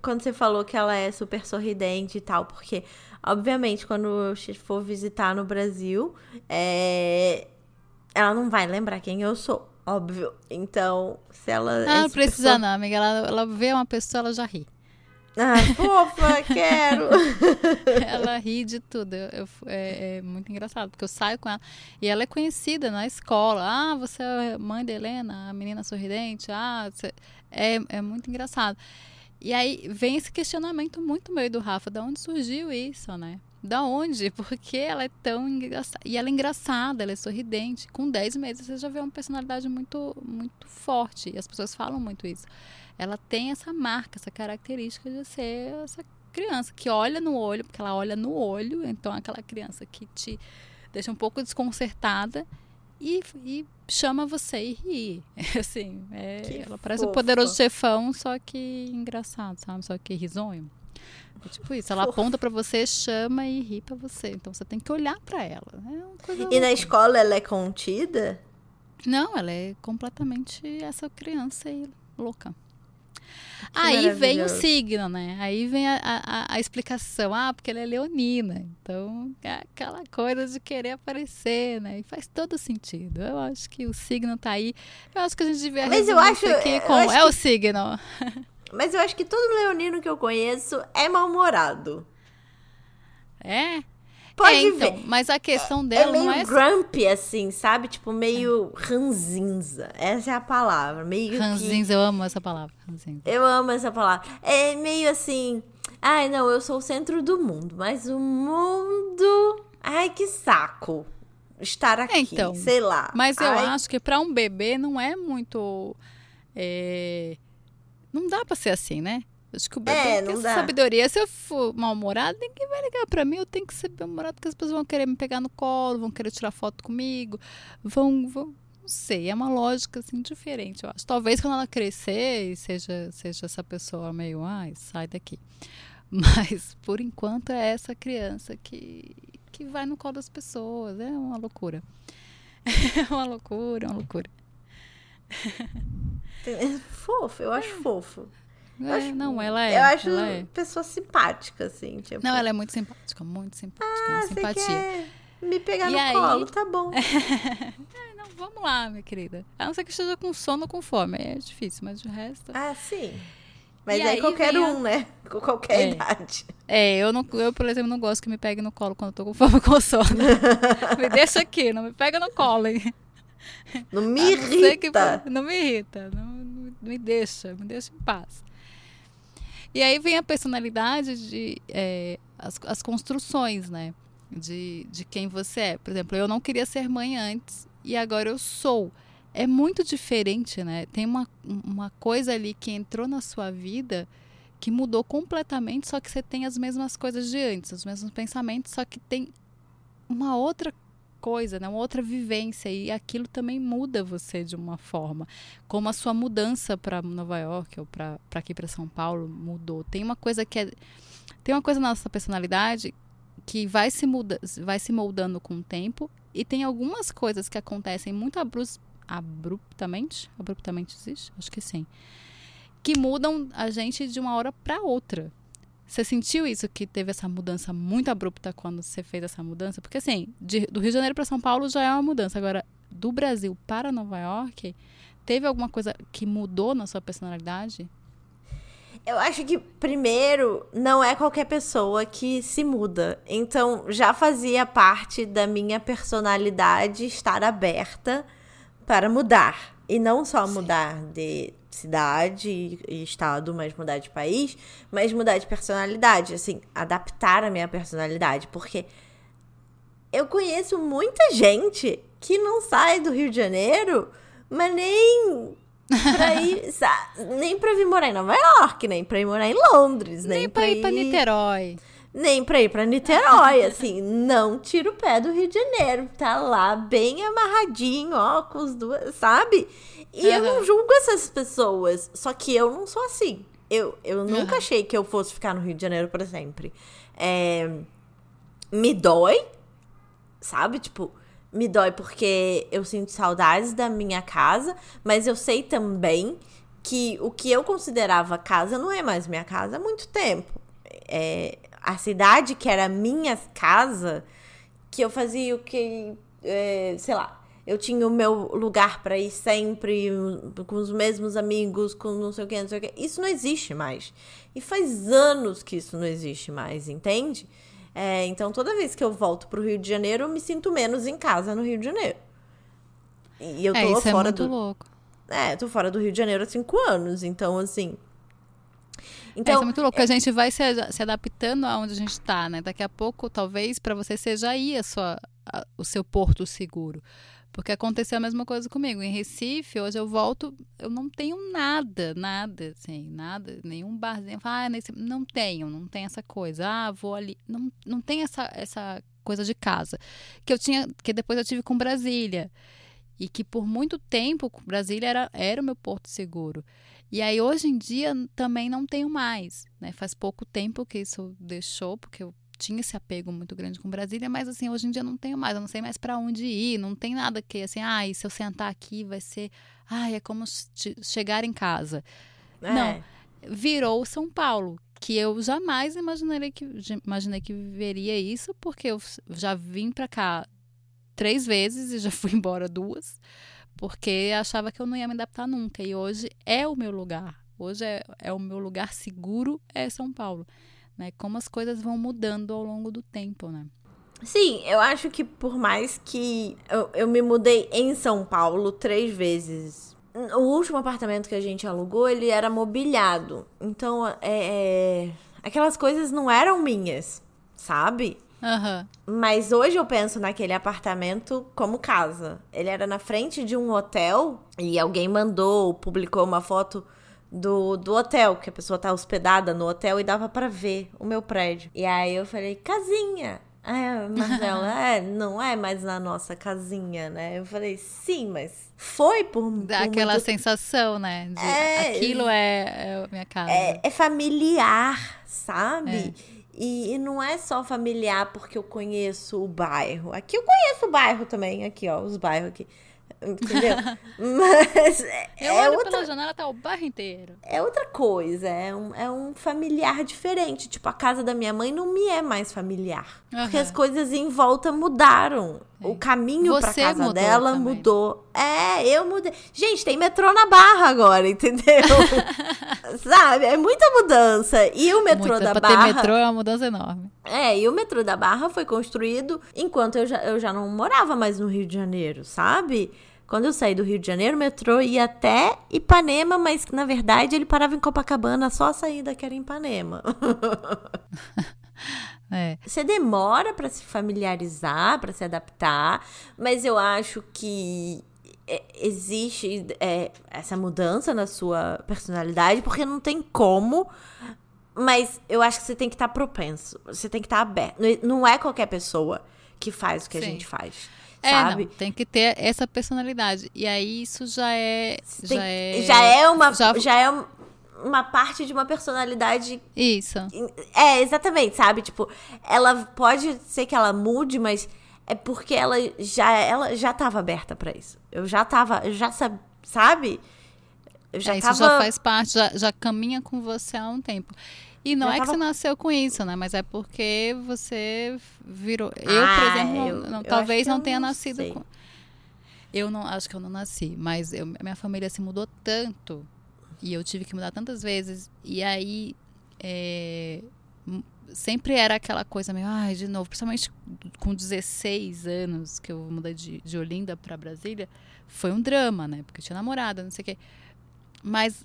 quando você falou que ela é super sorridente e tal, porque, obviamente, quando eu for visitar no Brasil, é, ela não vai lembrar quem eu sou, óbvio. Então, se ela. é Não, precisa sor- não, amiga. Ela, ela vê uma pessoa, ela já ri. Ah, fofa, quero. Ela ri de tudo. Eu, eu, é, é, muito engraçado, porque eu saio com ela e ela é conhecida na escola. Ah, você é mãe da Helena, a menina sorridente. Ah, você... é, é muito engraçado. E aí vem esse questionamento muito meio do Rafa, da onde surgiu isso, né? Da onde? Porque ela é tão engraçada. E ela é engraçada, ela é sorridente. Com 10 meses você já vê uma personalidade muito, muito forte. E as pessoas falam muito isso. Ela tem essa marca, essa característica de ser essa criança que olha no olho, porque ela olha no olho, então é aquela criança que te deixa um pouco desconcertada e, e chama você e ri. Assim, é, ela parece um poderoso chefão, só que engraçado, sabe? Só que risonho. É tipo isso, ela aponta para você, chama e ri para você. Então você tem que olhar para ela. É e louca. na escola ela é contida? Não, ela é completamente essa criança aí louca. Que Aí vem o signo, né? Aí vem a, a, a, explicação. Ah, porque ele é leonina. Então, é aquela coisa de querer aparecer, né? E faz todo sentido. Eu acho que o signo tá aí. Eu acho que a gente devia Mas eu acho, aqui com... é que... o signo. Mas eu acho que todo leonino que eu conheço é mal-humorado. É? Pode é, então, ver. Mas a questão é, dela é meio não é. grumpy, assim, sabe? Tipo, meio ranzinza. Essa é a palavra. Meio ranzinza, que... eu amo essa palavra. Ranzinza. Eu amo essa palavra. É meio assim. Ai, não, eu sou o centro do mundo, mas o mundo. Ai, que saco. Estar aqui, então, sei lá. Mas eu Ai... acho que para um bebê não é muito. É... Não dá para ser assim, né? Acho que o bebê é, tem essa dá. sabedoria. Se eu for mal-humorado, ninguém vai ligar pra mim. Eu tenho que ser mal-humorado porque as pessoas vão querer me pegar no colo, vão querer tirar foto comigo, vão, vão não sei, é uma lógica assim diferente, eu acho. Talvez quando ela crescer e seja, seja essa pessoa meio, ai, sai daqui. Mas por enquanto é essa criança que, que vai no colo das pessoas. É uma loucura. É uma loucura, uma loucura. É fofo, eu acho fofo. É, acho, não, ela é. Eu acho ela é. pessoa simpática, assim. Tipo... Não, ela é muito simpática, muito simpática. Ah, uma simpatia. Me pegar e no aí... colo, tá bom. é, não, vamos lá, minha querida. A não ser que esteja com sono ou com fome. É difícil, mas o resto. Ah, sim. Mas e aí, qualquer um, a... né? Com qualquer é. idade. É, eu, não, eu, por exemplo, não gosto que me pegue no colo quando eu tô com fome ou com sono. me deixa aqui, não me pega no colo, hein? Não me irrita. Que, não me irrita. Não, não, me deixa, me deixa em paz. E aí vem a personalidade de é, as, as construções, né? De, de quem você é. Por exemplo, eu não queria ser mãe antes e agora eu sou. É muito diferente, né? Tem uma, uma coisa ali que entrou na sua vida que mudou completamente, só que você tem as mesmas coisas de antes, os mesmos pensamentos, só que tem uma outra coisa, né? uma outra vivência e aquilo também muda você de uma forma. Como a sua mudança para Nova York ou para aqui para São Paulo mudou. Tem uma coisa que é tem uma coisa na nossa personalidade que vai se muda, vai se moldando com o tempo e tem algumas coisas que acontecem muito abruptamente, abruptamente existe, acho que sim, que mudam a gente de uma hora para outra. Você sentiu isso, que teve essa mudança muito abrupta quando você fez essa mudança? Porque, assim, de, do Rio de Janeiro para São Paulo já é uma mudança. Agora, do Brasil para Nova York, teve alguma coisa que mudou na sua personalidade? Eu acho que, primeiro, não é qualquer pessoa que se muda. Então, já fazia parte da minha personalidade estar aberta para mudar. E não só Sim. mudar de cidade e estado, mas mudar de país, mas mudar de personalidade, assim, adaptar a minha personalidade, porque eu conheço muita gente que não sai do Rio de Janeiro, mas nem pra ir, nem pra vir morar em Nova York, nem pra ir morar em Londres, nem, nem pra, pra ir pra Niterói. Nem pra ir pra Niterói, assim, não tira o pé do Rio de Janeiro, tá lá bem amarradinho, ó, com os duas, sabe? E uhum. eu não julgo essas pessoas. Só que eu não sou assim. Eu, eu nunca uhum. achei que eu fosse ficar no Rio de Janeiro para sempre. É, me dói, sabe? Tipo, me dói porque eu sinto saudades da minha casa, mas eu sei também que o que eu considerava casa não é mais minha casa há muito tempo. É, a cidade que era minha casa, que eu fazia o que, é, sei lá, eu tinha o meu lugar para ir sempre, com os mesmos amigos, com não sei o que, não sei o que. Isso não existe mais. E faz anos que isso não existe mais, entende? É, então, toda vez que eu volto pro Rio de Janeiro, eu me sinto menos em casa no Rio de Janeiro. E eu tô é, fora é do. louco. É, eu tô fora do Rio de Janeiro há cinco anos. Então, assim. é, Então, isso é muito louco, porque a gente vai se, se adaptando aonde a gente tá, né? Daqui a pouco, talvez, para você seja aí a sua, a- o seu porto seguro. Porque aconteceu a mesma coisa comigo. Em Recife, hoje eu volto, eu não tenho nada, nada, assim, nada, nenhum barzinho. Ah, nesse, não tenho, não tem essa coisa. Ah, vou ali. Não, não tem essa, essa coisa de casa. Que eu tinha, que depois eu tive com Brasília. E que por muito tempo Brasília era, era o meu porto seguro. E aí hoje em dia também não tenho mais, né? Faz pouco tempo que isso deixou, porque eu tinha esse apego muito grande com Brasília, mas assim, hoje em dia não tenho mais, eu não sei mais para onde ir, não tem nada que assim, ai, se eu sentar aqui vai ser, ai, é como che- chegar em casa. é, não. Virou São Paulo, que eu jamais imaginaria que imaginei que viveria isso, porque eu já vim para cá três vezes e já fui embora duas, porque achava que eu não ia me adaptar nunca. E hoje é o meu lugar. Hoje é, é o meu lugar seguro, é São Paulo. Né? Como as coisas vão mudando ao longo do tempo, né? Sim, eu acho que por mais que eu, eu me mudei em São Paulo três vezes. O último apartamento que a gente alugou, ele era mobiliado. Então, é, é, aquelas coisas não eram minhas, sabe? Aham. Mas hoje eu penso naquele apartamento como casa. Ele era na frente de um hotel e alguém mandou, publicou uma foto do, do hotel, que a pessoa tá hospedada no hotel e dava pra ver o meu prédio. E aí eu falei, casinha. Aí a Marcela, é, não é mais na nossa casinha, né? Eu falei, sim, mas foi por, Dá por aquela muito sensação, né? De É, aquilo é, é minha casa. é, é familiar, sabe? É. E, e não é só familiar porque eu conheço o bairro. Aqui eu conheço o bairro também, aqui, ó, os bairros aqui. Entendeu? Mas é, Eu é olho outra, pela janela, tá o bairro inteiro. é outra coisa, é um, é um familiar diferente. Tipo, a casa da minha mãe não me é mais familiar. Porque Aham. as coisas em volta mudaram. O caminho pra Você casa mudou dela também. mudou. É, eu mudei. Gente, tem metrô na barra agora, entendeu? Sabe? É muita mudança. E o metrô Muita- da pra Barra. ter metrô é uma mudança enorme. É, e o metrô da Barra foi construído enquanto eu já, eu já não morava mais no Rio de Janeiro, sabe? Quando eu saí do Rio de Janeiro, o metrô ia até Ipanema, mas na verdade ele parava em Copacabana, só a saída que era em Ipanema. É. Você demora pra se familiarizar, pra se adaptar, mas eu acho que é, existe é, essa mudança na sua personalidade, porque não tem como. Mas eu acho que você tem que estar propenso, você tem que estar aberto. Não- é qualquer pessoa que faz o que a Sim. gente faz, É, sabe? não, tem que ter essa personalidade. E aí isso já é. Tem- já, é já é uma já- já é um- uma parte de uma personalidade Isso. É, exatamente, sabe? Tipo, ela pode ser que ela mude, mas é porque ela já ela já tava aberta pra isso. Eu já tava, eu já sab, sabe? Eu já É, isso tava já faz parte, já, já caminha com você há um tempo. E não Já é que tava- você nasceu com isso, né? Mas é porque você virou. Eu, Ah, por exemplo, eu- não- eu talvez que não eu tenha não nascido sei. com. Eu não acho que eu não nasci, mas eu, minha família se mudou tanto e eu tive que mudar tantas vezes. E aí é, sempre era aquela coisa meio, ai, de novo, principalmente com 16 anos que eu mudei de, de Olinda para Brasília, foi um drama, né? Porque eu tinha namorada, não sei o quê. Mas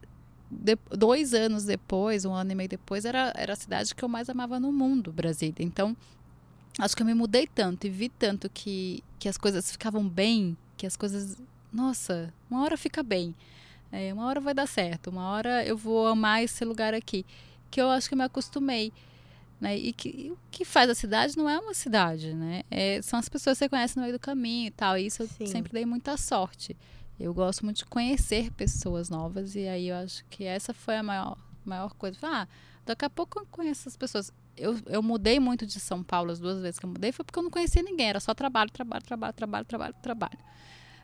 de- dois anos depois, um ano e meio depois, era, era a cidade que eu mais amava no mundo, Brasília. Então, acho que eu me mudei tanto e vi tanto que, que as coisas ficavam bem, que as coisas. Nossa, uma hora fica bem. É, uma hora vai dar certo, uma hora eu vou amar esse lugar aqui. Que eu acho que eu me acostumei. Né? E que e o que faz a cidade não é uma cidade, né? É, são as pessoas que você conhece no meio do caminho e tal. E isso eu Sim. sempre dei muita sorte. Eu gosto muito de conhecer pessoas novas e aí eu acho que essa foi a maior, maior coisa. Ah, daqui a pouco eu conheço as pessoas. Eu, eu mudei muito de São Paulo as duas vezes que eu mudei, foi porque eu não conhecia ninguém, era só trabalho, trabalho, trabalho, trabalho, trabalho, trabalho.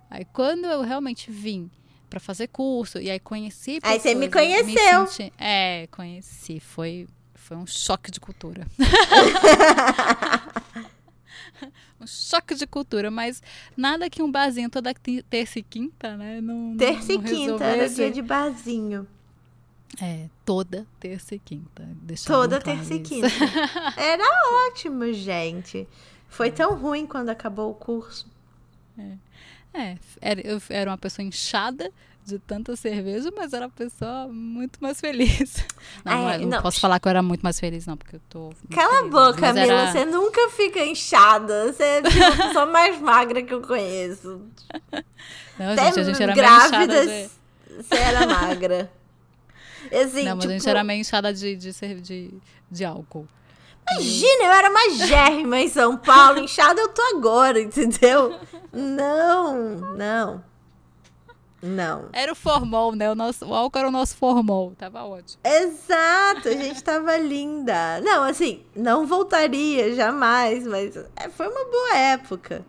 Aí quando eu realmente vim para fazer curso e aí conheci Aí você me pessoas, eu conheceu. senti- é, conheci, foi foi um choque de cultura. um choque de cultura, mas nada que um barzinho toda terça e quinta, né? Não, terça e não quinta era dia de barzinho. É, toda terça e quinta. Toda terça e quinta. Era ótimo, gente. Foi tão ruim quando acabou o curso. É, é era, eu era uma pessoa inchada de tanta cerveja, mas era uma pessoa muito mais feliz. Não, é, não, não, posso falar que eu era muito mais feliz, não, porque eu tô. Cala feliz, a boca, Mila. Era... Você nunca fica inchada. Você é tipo a pessoa mais magra que eu conheço. Não, Até gente, a gente era grávida, de... você era magra. Assim, não, mas tipo... a gente tipo era meio inchada de, de, de, de álcool. Imagina, eu era mais gérrima em São Paulo, inchada eu tô agora, entendeu? Não, não. Não. Era o formol, né? O, nosso, o álcool era o nosso formol. Tava ótimo. Exato, a gente tava linda. Não, assim, não voltaria jamais, mas é, foi uma boa época.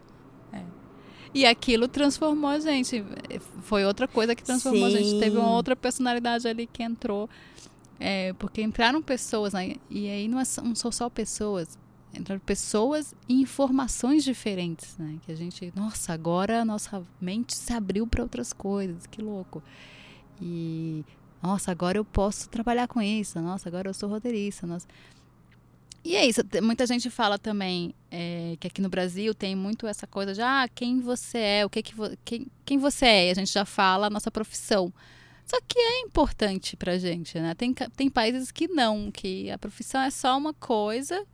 É. E aquilo transformou a gente. Foi outra coisa que transformou Sim. a gente. Teve uma outra personalidade ali que entrou. É, porque entraram pessoas, né? E aí não, é, não são só pessoas entraram pessoas e informações diferentes, né? Que a gente, nossa, agora a nossa mente se abriu para outras coisas, que louco. E nossa, agora eu posso trabalhar com isso, nossa, agora eu sou roteirista, nossa. E é isso, muita gente fala também é, que aqui no Brasil tem muito essa coisa de ah, quem você é, o que que quem, quem você é, e a gente já fala a nossa profissão. Só que é importante pra gente, né? Tem, tem países que não, que a profissão é só uma coisa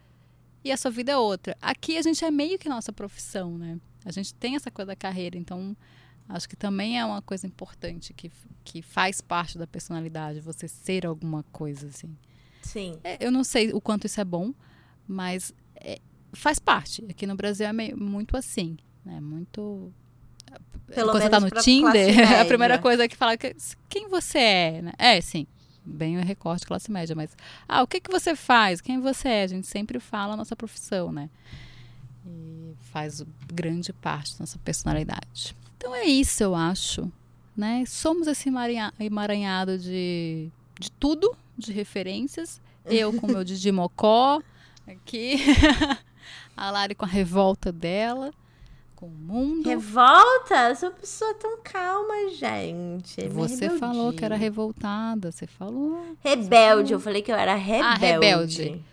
e a sua vida é outra. Aqui a gente é meio que nossa profissão, né? A gente tem essa coisa da carreira, então acho que também é uma coisa importante que, que faz parte da personalidade, você ser alguma coisa, assim. Sim. É, eu não sei o quanto isso é bom, mas é, faz parte. Aqui no Brasil é meio, muito assim, né? Muito pelo Quando você tá no Tinder, a primeira coisa que fala que quem você é, né? É, sim bem o recorte classe média, mas ah, o que que você faz? Quem você é? A gente sempre fala a nossa profissão, né? E faz grande parte da nossa personalidade. Então é isso, eu acho, né? Somos esse emaranhado de, de tudo, de referências. Eu com o meu Didi Mocó aqui, a Lari com a revolta dela com o mundo. Revolta? Eu sou uma pessoa tão calma, gente. Você falou que era revoltada, você falou. Rebelde, você falou. eu falei que eu era rebelde. Ah, rebelde.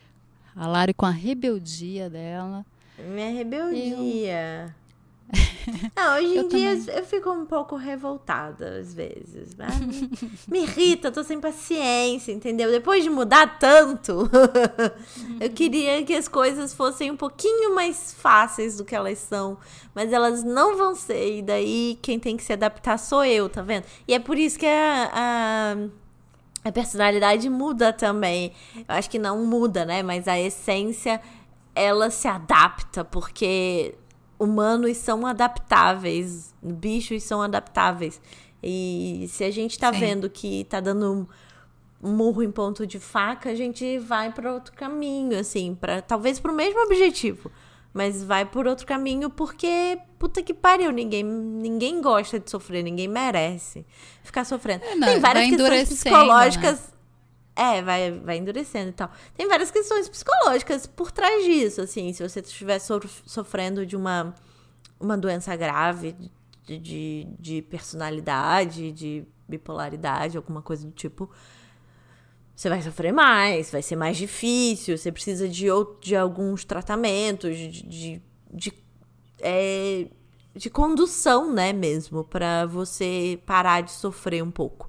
A Lari com a rebeldia dela. Minha rebeldia. Eu... Não, hoje em eu dia também. eu fico um pouco revoltada às vezes. Me irrita, eu tô sem paciência, entendeu? Depois de mudar tanto, eu queria que as coisas fossem um pouquinho mais fáceis do que elas são. Mas elas não vão ser, e daí quem tem que se adaptar sou eu, tá vendo? E é por isso que a, a, a personalidade muda também. Eu acho que não muda, né? Mas a essência ela se adapta, porque humanos são adaptáveis, bichos são adaptáveis. E se a gente tá Sim. vendo que tá dando um murro em ponto de faca, a gente vai para outro caminho, assim, para talvez para o mesmo objetivo, mas vai por outro caminho porque puta que pariu, ninguém ninguém gosta de sofrer, ninguém merece ficar sofrendo. É, não, Tem várias questões psicológicas né? É, vai, vai endurecendo e tal. Tem várias questões psicológicas por trás disso, assim. Se você estiver sofrendo de uma, uma doença grave, de, de, de personalidade, de bipolaridade, alguma coisa do tipo, você vai sofrer mais, vai ser mais difícil, você precisa de, de alguns tratamentos, de, de, de, é, de condução, né, mesmo, para você parar de sofrer um pouco.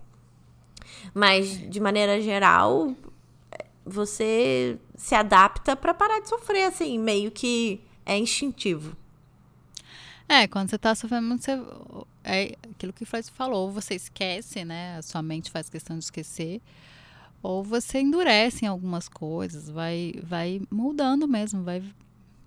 Mas, de maneira geral, você se adapta para parar de sofrer, assim, meio que é instintivo. É, quando você tá sofrendo, você, é aquilo que Freud falou, ou você esquece, né? A sua mente faz questão de esquecer, ou você endurece em algumas coisas, vai, vai mudando mesmo, vai...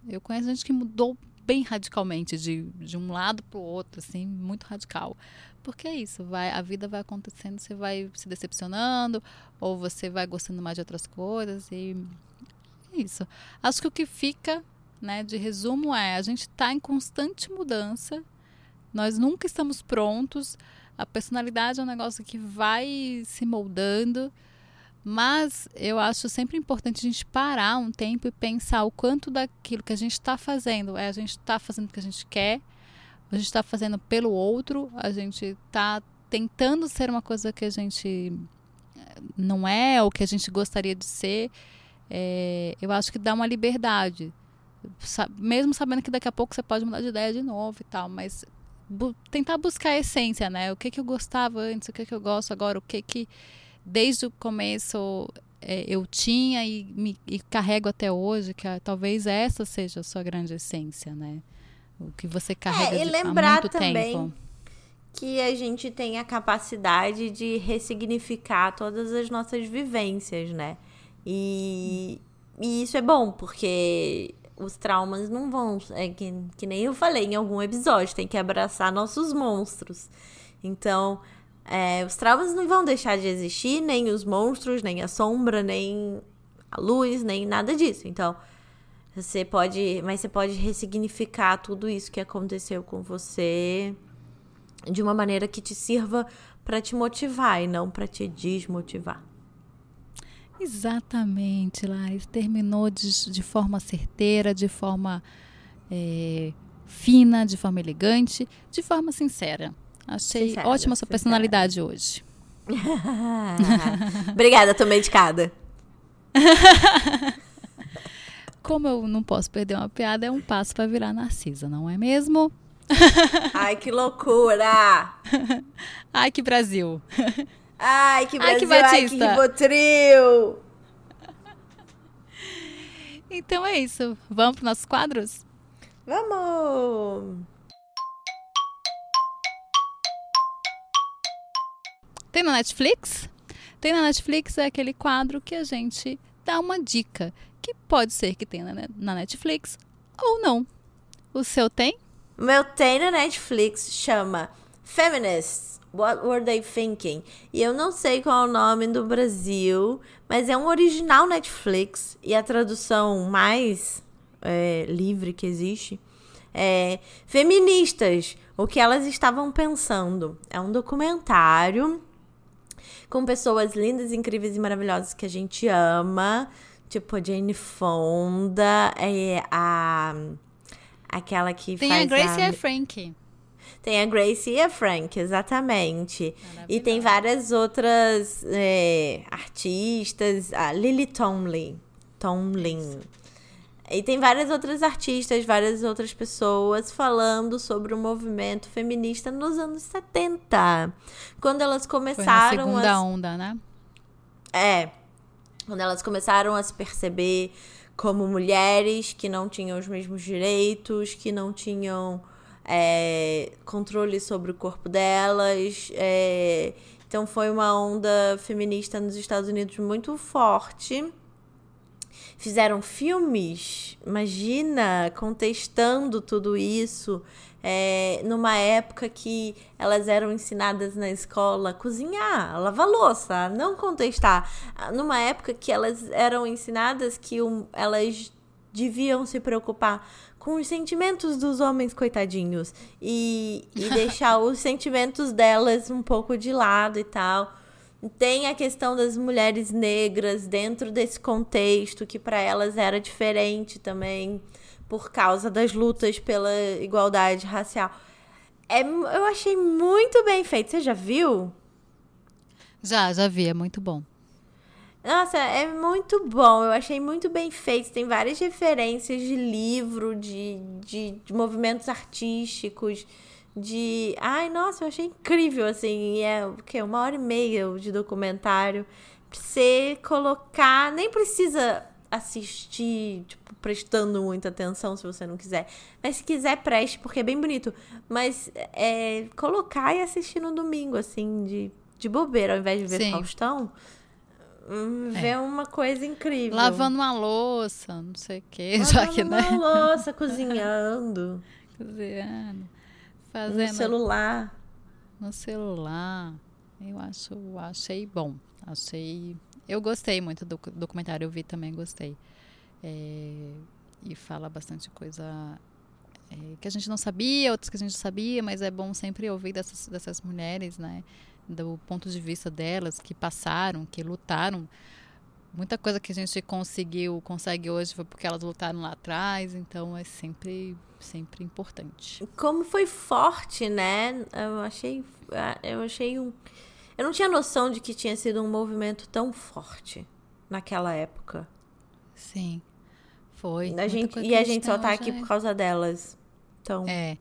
Eu conheço gente que mudou bem radicalmente de, de um lado para o outro, assim, muito radical. Porque é isso, vai, a vida vai acontecendo, você vai se decepcionando, ou você vai gostando mais de outras coisas, e é isso. Acho que o que fica, né, de resumo é, a gente está em constante mudança, nós nunca estamos prontos, a personalidade é um negócio que vai se moldando, mas eu acho sempre importante a gente parar um tempo e pensar o quanto daquilo que a gente está fazendo é a gente está fazendo o que a gente quer, a gente está fazendo pelo outro, a gente está tentando ser uma coisa que a gente não é o que a gente gostaria de ser, é, eu acho que dá uma liberdade. Mesmo sabendo que daqui a pouco você pode mudar de ideia de novo e tal, mas bu tentar buscar a essência, né? O que, que eu gostava antes, o que, que eu gosto agora, o que que desde o começo é, eu tinha e, me, e carrego até hoje, que talvez essa seja a sua grande essência, né? O que você carrega é, e lembrar há muito também tempo. Que a gente tem a capacidade de ressignificar todas as nossas vivências, né? E, e isso é bom, porque os traumas não vão. É que, que nem eu falei em algum episódio, tem que abraçar nossos monstros. Então, é, os traumas não vão deixar de existir, nem os monstros, nem a sombra, nem a luz, nem nada disso. Então, você pode. Mas você pode ressignificar tudo isso que aconteceu com você de uma maneira que te sirva para te motivar e não para te desmotivar. Exatamente, Laris. Terminou de, de forma certeira, de forma é, fina, de forma elegante, de forma sincera. Achei sincera, ótima sua personalidade hoje. Obrigada, tô medicada. Como eu não posso perder uma piada, é um passo para virar Narcisa, não é mesmo? Ai, que loucura! Ai, que Brasil! Ai, que Brasil! Ai, que Batista! Ai, que Ribotril! Então é isso. Vamos para nossos quadros? Vamos! Tem na Netflix? Tem na Netflix é aquele quadro que a gente dá uma dica, que pode ser que tenha na Netflix ou não. O seu tem? Meu tem na Netflix, chama Feminists. What Were They Thinking? E eu não sei qual é o nome do Brasil, mas é um original Netflix e a tradução mais é, livre que existe é Feministas, o que elas estavam pensando. É um documentário com pessoas lindas, incríveis e maravilhosas que a gente ama. Tipo a Jane Fonda, é a. Aquela que tem faz. Tem a Grace a... e a Frank. Tem a Grace e a Frank, exatamente. E tem várias outras é, artistas. A Lily Tomlin. Tomlin. E tem várias outras artistas, várias outras pessoas falando sobre o movimento feminista nos anos 70. Quando elas começaram. Foi na segunda onda, né? É. Quando elas começaram a se perceber como mulheres que não tinham os mesmos direitos, que não tinham é, controle sobre o corpo delas. É, então foi uma onda feminista nos Estados Unidos muito forte fizeram filmes, imagina, contestando tudo isso, é, numa época que elas eram ensinadas na escola a cozinhar, a lavar louça, não contestar. Numa época que elas eram ensinadas que um, elas deviam se preocupar com os sentimentos dos homens coitadinhos e, e deixar os sentimentos delas um pouco de lado e tal. Tem a questão das mulheres negras dentro desse contexto, que para elas era diferente também, por causa das lutas pela igualdade racial. É, eu achei muito bem feito. Você já viu? Já, já vi, é muito bom. Nossa, é muito bom. Eu achei muito bem feito. Tem várias referências de livro, de, de, de movimentos artísticos de. Ai, nossa, eu achei incrível, assim. E é o quê? Uma hora e meia de documentário. Pra você colocar. Nem precisa assistir, tipo, prestando muita atenção se você não quiser. Mas se quiser, preste, porque é bem bonito. Mas é colocar e assistir no domingo, assim, de, de bobeira, ao invés de ver Sim. Faustão. Hum, ver é. uma coisa incrível. Lavando uma louça, não sei o quê. já que, né? uma louça, cozinhando. cozinhando. Fazendo no celular. No celular. Eu acho, achei bom. Achei. Eu gostei muito do documentário, eu vi também, gostei. É, e fala bastante coisa é, que a gente não sabia, outras que a gente sabia, mas é bom sempre ouvir dessas, dessas mulheres, né? Do ponto de vista delas, que passaram, que lutaram muita coisa que a gente conseguiu, consegue hoje foi porque elas lutaram lá atrás, então é sempre sempre importante. Como foi forte, né? Eu achei eu achei um Eu não tinha noção de que tinha sido um movimento tão forte naquela época. Sim. Foi. A gente, e a gente só tá aqui é... por causa delas. Então. É.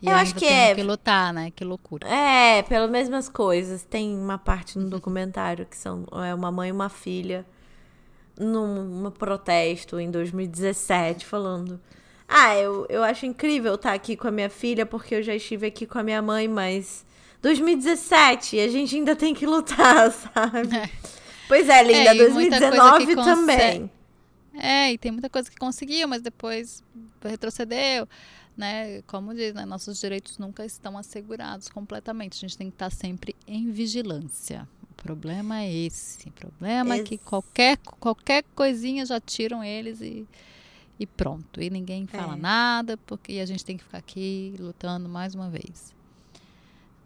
E eu acho que é. que lutar, né? Que loucura. É, pelas mesmas coisas. Tem uma parte no documentário que são é uma mãe e uma filha num protesto em 2017 falando. Ah, eu, eu acho incrível estar aqui com a minha filha porque eu já estive aqui com a minha mãe, mas 2017 a gente ainda tem que lutar, sabe? É. Pois é, linda, é, 2019 também. É, e tem muita coisa que conseguiu, mas depois retrocedeu né, como diz, né, nossos direitos nunca estão assegurados completamente. A gente tem que estar sempre em vigilância. O problema é esse. O problema esse. é que qualquer, qualquer coisinha já tiram eles e, e pronto. E ninguém fala é. nada, porque a gente tem que ficar aqui lutando mais uma vez.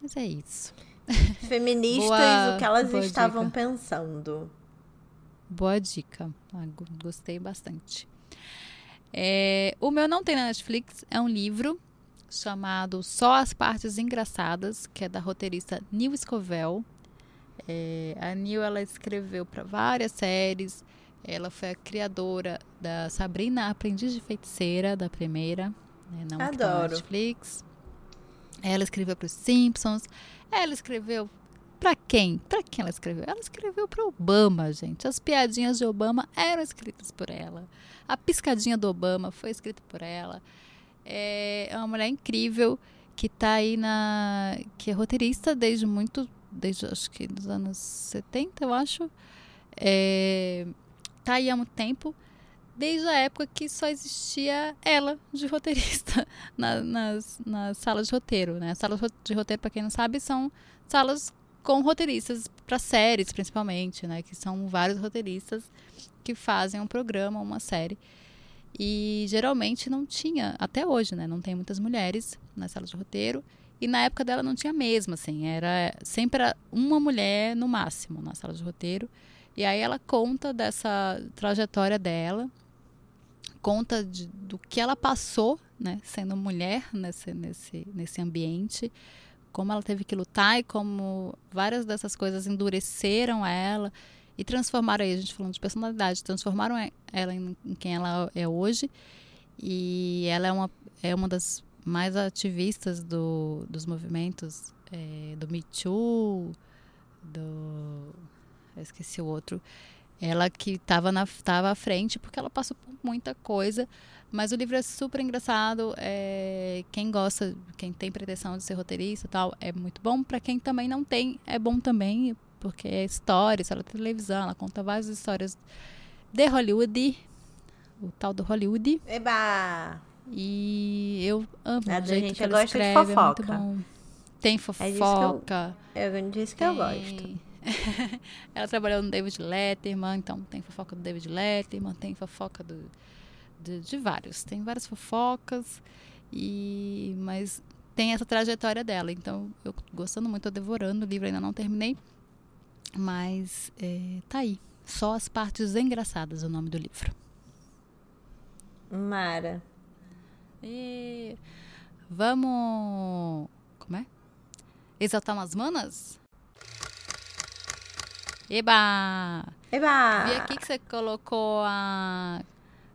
Mas é isso. Feministas, boa, o que elas estavam dica. pensando. Boa dica. Ah, gostei bastante. É, o meu não tem na Netflix, é um livro chamado Só as Partes Engraçadas, que é da roteirista Neil Scovell. É, a Neil ela escreveu para várias séries. Ela foi a criadora da Sabrina Aprendiz de Feiticeira, da primeira, né, não Adoro. Tá na Netflix. Ela escreveu para os Simpsons. Ela escreveu para quem? Para quem ela escreveu? Ela escreveu para Obama, gente. As piadinhas de Obama eram escritas por ela. A piscadinha do Obama foi escrita por ela. É, é uma mulher incrível que está aí na. que é roteirista desde muito. desde acho que dos anos 70, eu acho. É, tá aí há muito tempo. Desde a época que só existia ela de roteirista na, nas, nas salas de roteiro. Né? As salas de roteiro, para quem não sabe, são salas com roteiristas para séries, principalmente, né? Que são vários roteiristas que fazem um programa, uma série. E geralmente não tinha, até hoje, né? Não tem muitas mulheres nas salas de roteiro. E na época dela não tinha mesmo, assim. Era sempre era uma mulher no máximo na sala de roteiro. E aí ela conta dessa trajetória dela, conta de, do que ela passou, né? Sendo mulher nesse, nesse, nesse ambiente como ela teve que lutar e como várias dessas coisas endureceram ela e transformaram aí, a gente falando de personalidade, transformaram ela em, em quem ela é hoje. E ela é uma, é uma das mais ativistas do, dos movimentos é, do Me Too, do. Eu esqueci o outro. Ela que estava à frente porque ela passou por muita coisa. Mas o livro é super engraçado. É, quem gosta, quem tem pretensão de ser roteirista e tal, é muito bom. Para quem também não tem, é bom também, porque é história, ela tem televisão, ela conta várias histórias de Hollywood, o tal do Hollywood. Eba! E eu amo a o jeito gente que ela gosta escreve, de fofoca. É muito bom. Tem fofoca. É eu, eu disse que tem... eu gosto. ela trabalhou no David Letterman, então tem fofoca do David Letterman, tem fofoca do, de, de vários. Tem várias fofocas, e mas tem essa trajetória dela. Então, eu gostando muito, tô devorando o livro, ainda não terminei. Mas é, tá aí. Só as partes engraçadas o nome do livro. Mara. E vamos. Como é? Exaltar umas manas? Eba! Eba! Vi aqui que você colocou a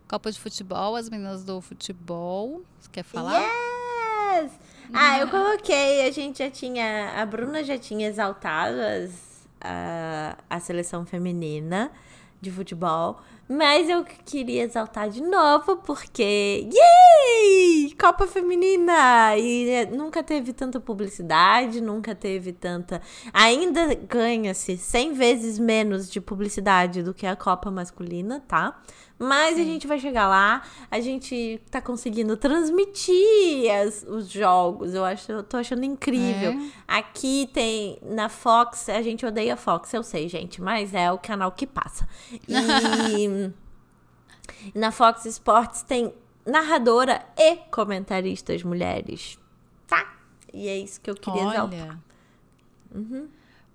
Copa de Futebol, as meninas do futebol. Você quer falar? Yes! Ah, eu coloquei, a gente já tinha. A Bruna já tinha exaltado as, a, a seleção feminina de futebol. Mas eu queria exaltar de novo, porque. Yay! Copa Feminina! E é, nunca teve tanta publicidade, nunca teve tanta. Ainda ganha-se 100 vezes menos de publicidade do que a Copa Masculina, tá? Mas Sim. a gente vai chegar lá, a gente tá conseguindo transmitir as, os jogos. Eu acho, eu tô achando incrível. É. Aqui tem na Fox, a gente odeia a Fox, eu sei, gente, mas é o canal que passa. E na Fox Sports tem narradora e comentaristas mulheres. Tá? E é isso que eu queria Olha. exaltar. Uhum.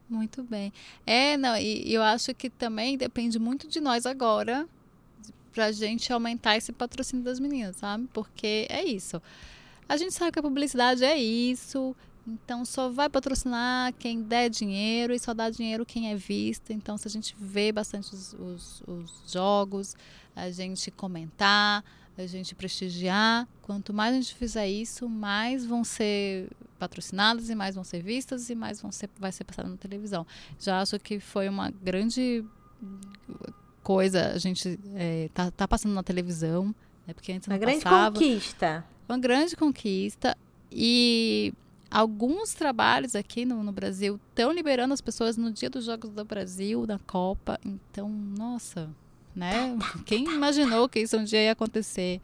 Muito bem. É, não, e eu acho que também depende muito de nós agora pra gente aumentar esse patrocínio das meninas, sabe? Porque é isso. A gente sabe que a publicidade é isso, Então só vai patrocinar quem der dinheiro e só dá dinheiro quem é vista. Então se a gente vê bastante os, os, os jogos, a gente comentar, a gente prestigiar, quanto mais a gente fizer isso, mais vão ser patrocinadas e mais vão ser vistas e mais vão ser, vai ser passado na televisão. Já acho que foi uma grande coisa, a gente é, tá, tá passando na televisão, né, porque antes não Uma grande passava. conquista. Uma grande conquista e alguns trabalhos aqui no, no Brasil estão liberando as pessoas no dia dos Jogos do Brasil, da Copa. Então, nossa, né? Quem imaginou que isso um dia ia acontecer?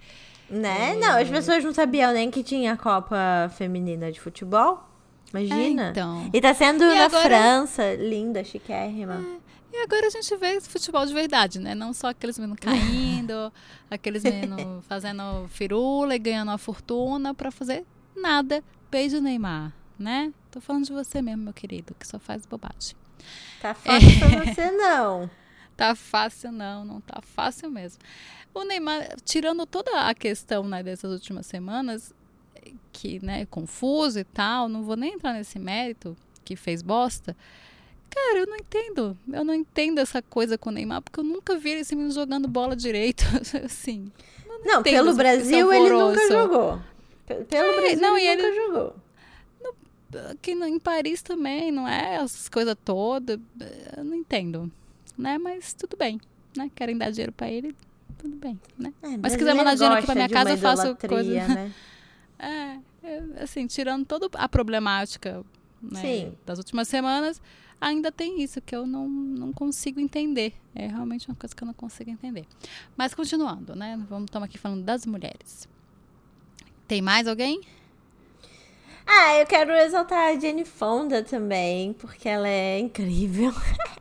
Né? É. Não, as pessoas não sabiam nem que tinha Copa Feminina de Futebol. Imagina. É, então. E tá sendo E na agora- França, linda, chiquérrima. E agora a gente vê futebol de verdade, né? Não só aqueles meninos caindo, aqueles meninos fazendo firula e ganhando uma fortuna pra fazer nada. Beijo, Neymar, né? Tô falando de você mesmo, meu querido, que só faz bobagem. Tá fácil pra você, não. Tá fácil não, não tá fácil mesmo. O Neymar, tirando toda a questão né, dessas últimas semanas, que né, confuso e tal, não vou nem entrar nesse mérito, que fez bosta. Cara, eu não entendo. Eu não entendo essa coisa com o Neymar, porque eu nunca vi esse menino jogando bola direito. assim. Não, entendo pelo Brasil ele nunca jogou. Pe- Pelo É, Brasil não, ele e nunca ele- jogou. Aqui no- em Paris também, não é? Essas coisas todas. Eu não entendo. Né? Mas tudo bem. Né? Querem dar dinheiro pra ele, tudo bem, né? É, Mas se quiser mandar dinheiro aqui pra minha casa, eu faço coisa. Né? É, assim, tirando toda a problemática né, das últimas semanas, ainda tem isso que eu não, não consigo entender. É realmente uma coisa que eu não consigo entender. Mas continuando, né? Vamos estamos aqui falando das mulheres. Tem mais alguém? Ah, eu quero exaltar a Jenny Fonda também, porque ela é incrível.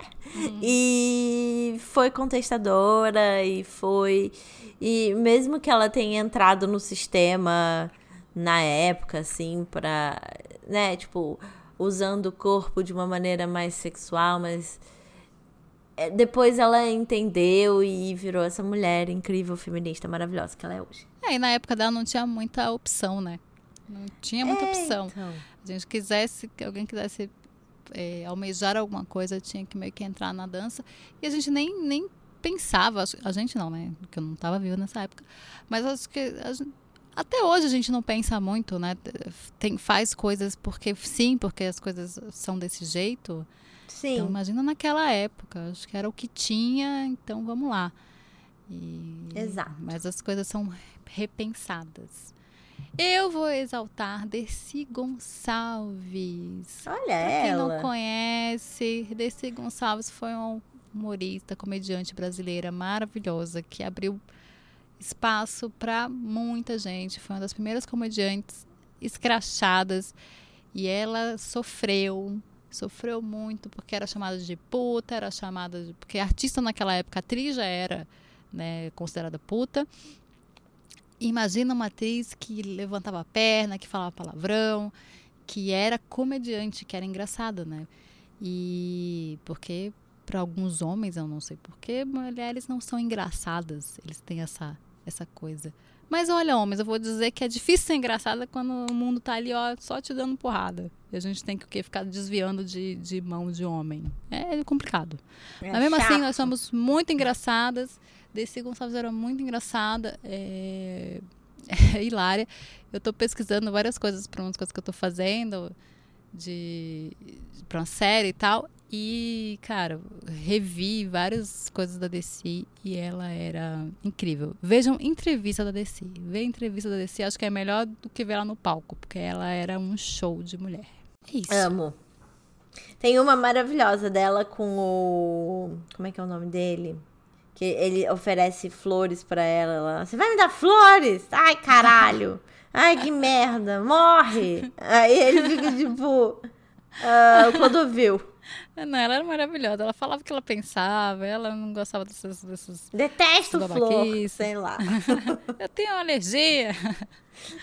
e foi contestadora e foi. E mesmo que ela tenha entrado no sistema na época, assim, pra. né, tipo, usando o corpo de uma maneira mais sexual, mas. é, Depois ela entendeu e virou essa mulher incrível, feminista, maravilhosa que ela é hoje. É, e na época dela não tinha muita opção, né? Não tinha muita É, opção. então. A gente quisesse, que alguém quisesse é, almejar alguma coisa, tinha que meio que entrar na dança. E a gente nem, nem pensava, a gente não, né? Porque eu não estava viva nessa época. Mas acho que gente- até hoje a gente não pensa muito, né? Tem, faz coisas porque sim, porque as coisas são desse jeito. Sim. Então imagina naquela época, acho que era o que tinha, então vamos lá. E- Exato. Mas as coisas são repensadas. Eu vou exaltar Desi Gonçalves. Olha Pra quem ela. não conhece, Desi Gonçalves foi uma humorista, comediante brasileira maravilhosa que abriu espaço para muita gente. Foi uma das primeiras comediantes escrachadas e ela sofreu, sofreu muito porque era chamada de puta, era chamada de, porque artista naquela época, atriz já era, né, considerada puta. Imagina uma atriz que levantava a perna, que falava palavrão, que era comediante, que era engraçada, né? E porque para alguns homens, eu não sei porquê, mulheres não são engraçadas. Eles têm essa essa coisa. Mas olha, homens, eu vou dizer que é difícil ser engraçada quando o mundo tá ali, ó, só te dando porrada. E a gente tem que o quê? Ficar desviando de, de mão de homem. É complicado. É Mas mesmo assim, chato. nós somos muito engraçadas. Desi Gonçalves era muito engraçada. É... é hilária. Eu tô pesquisando várias coisas para umas coisas que eu tô fazendo de para uma série e tal. E, cara, revi várias coisas da DC e ela era incrível. Vejam entrevista da DC. Ver entrevista da DC, acho que é melhor do que ver ela no palco, porque ela era um show de mulher. É isso. Amo. Tem uma maravilhosa dela com o. Como é que é o nome dele? Que ele oferece flores pra ela. ela, Você vai me dar flores? Ai, caralho! Ai, que merda! Morre! Aí ele fica tipo. o Clodovil. Não, ela era maravilhosa. Ela falava o que ela pensava, ela não gostava desses. desses... Detesto flor. Sei lá. Eu tenho uma alergia.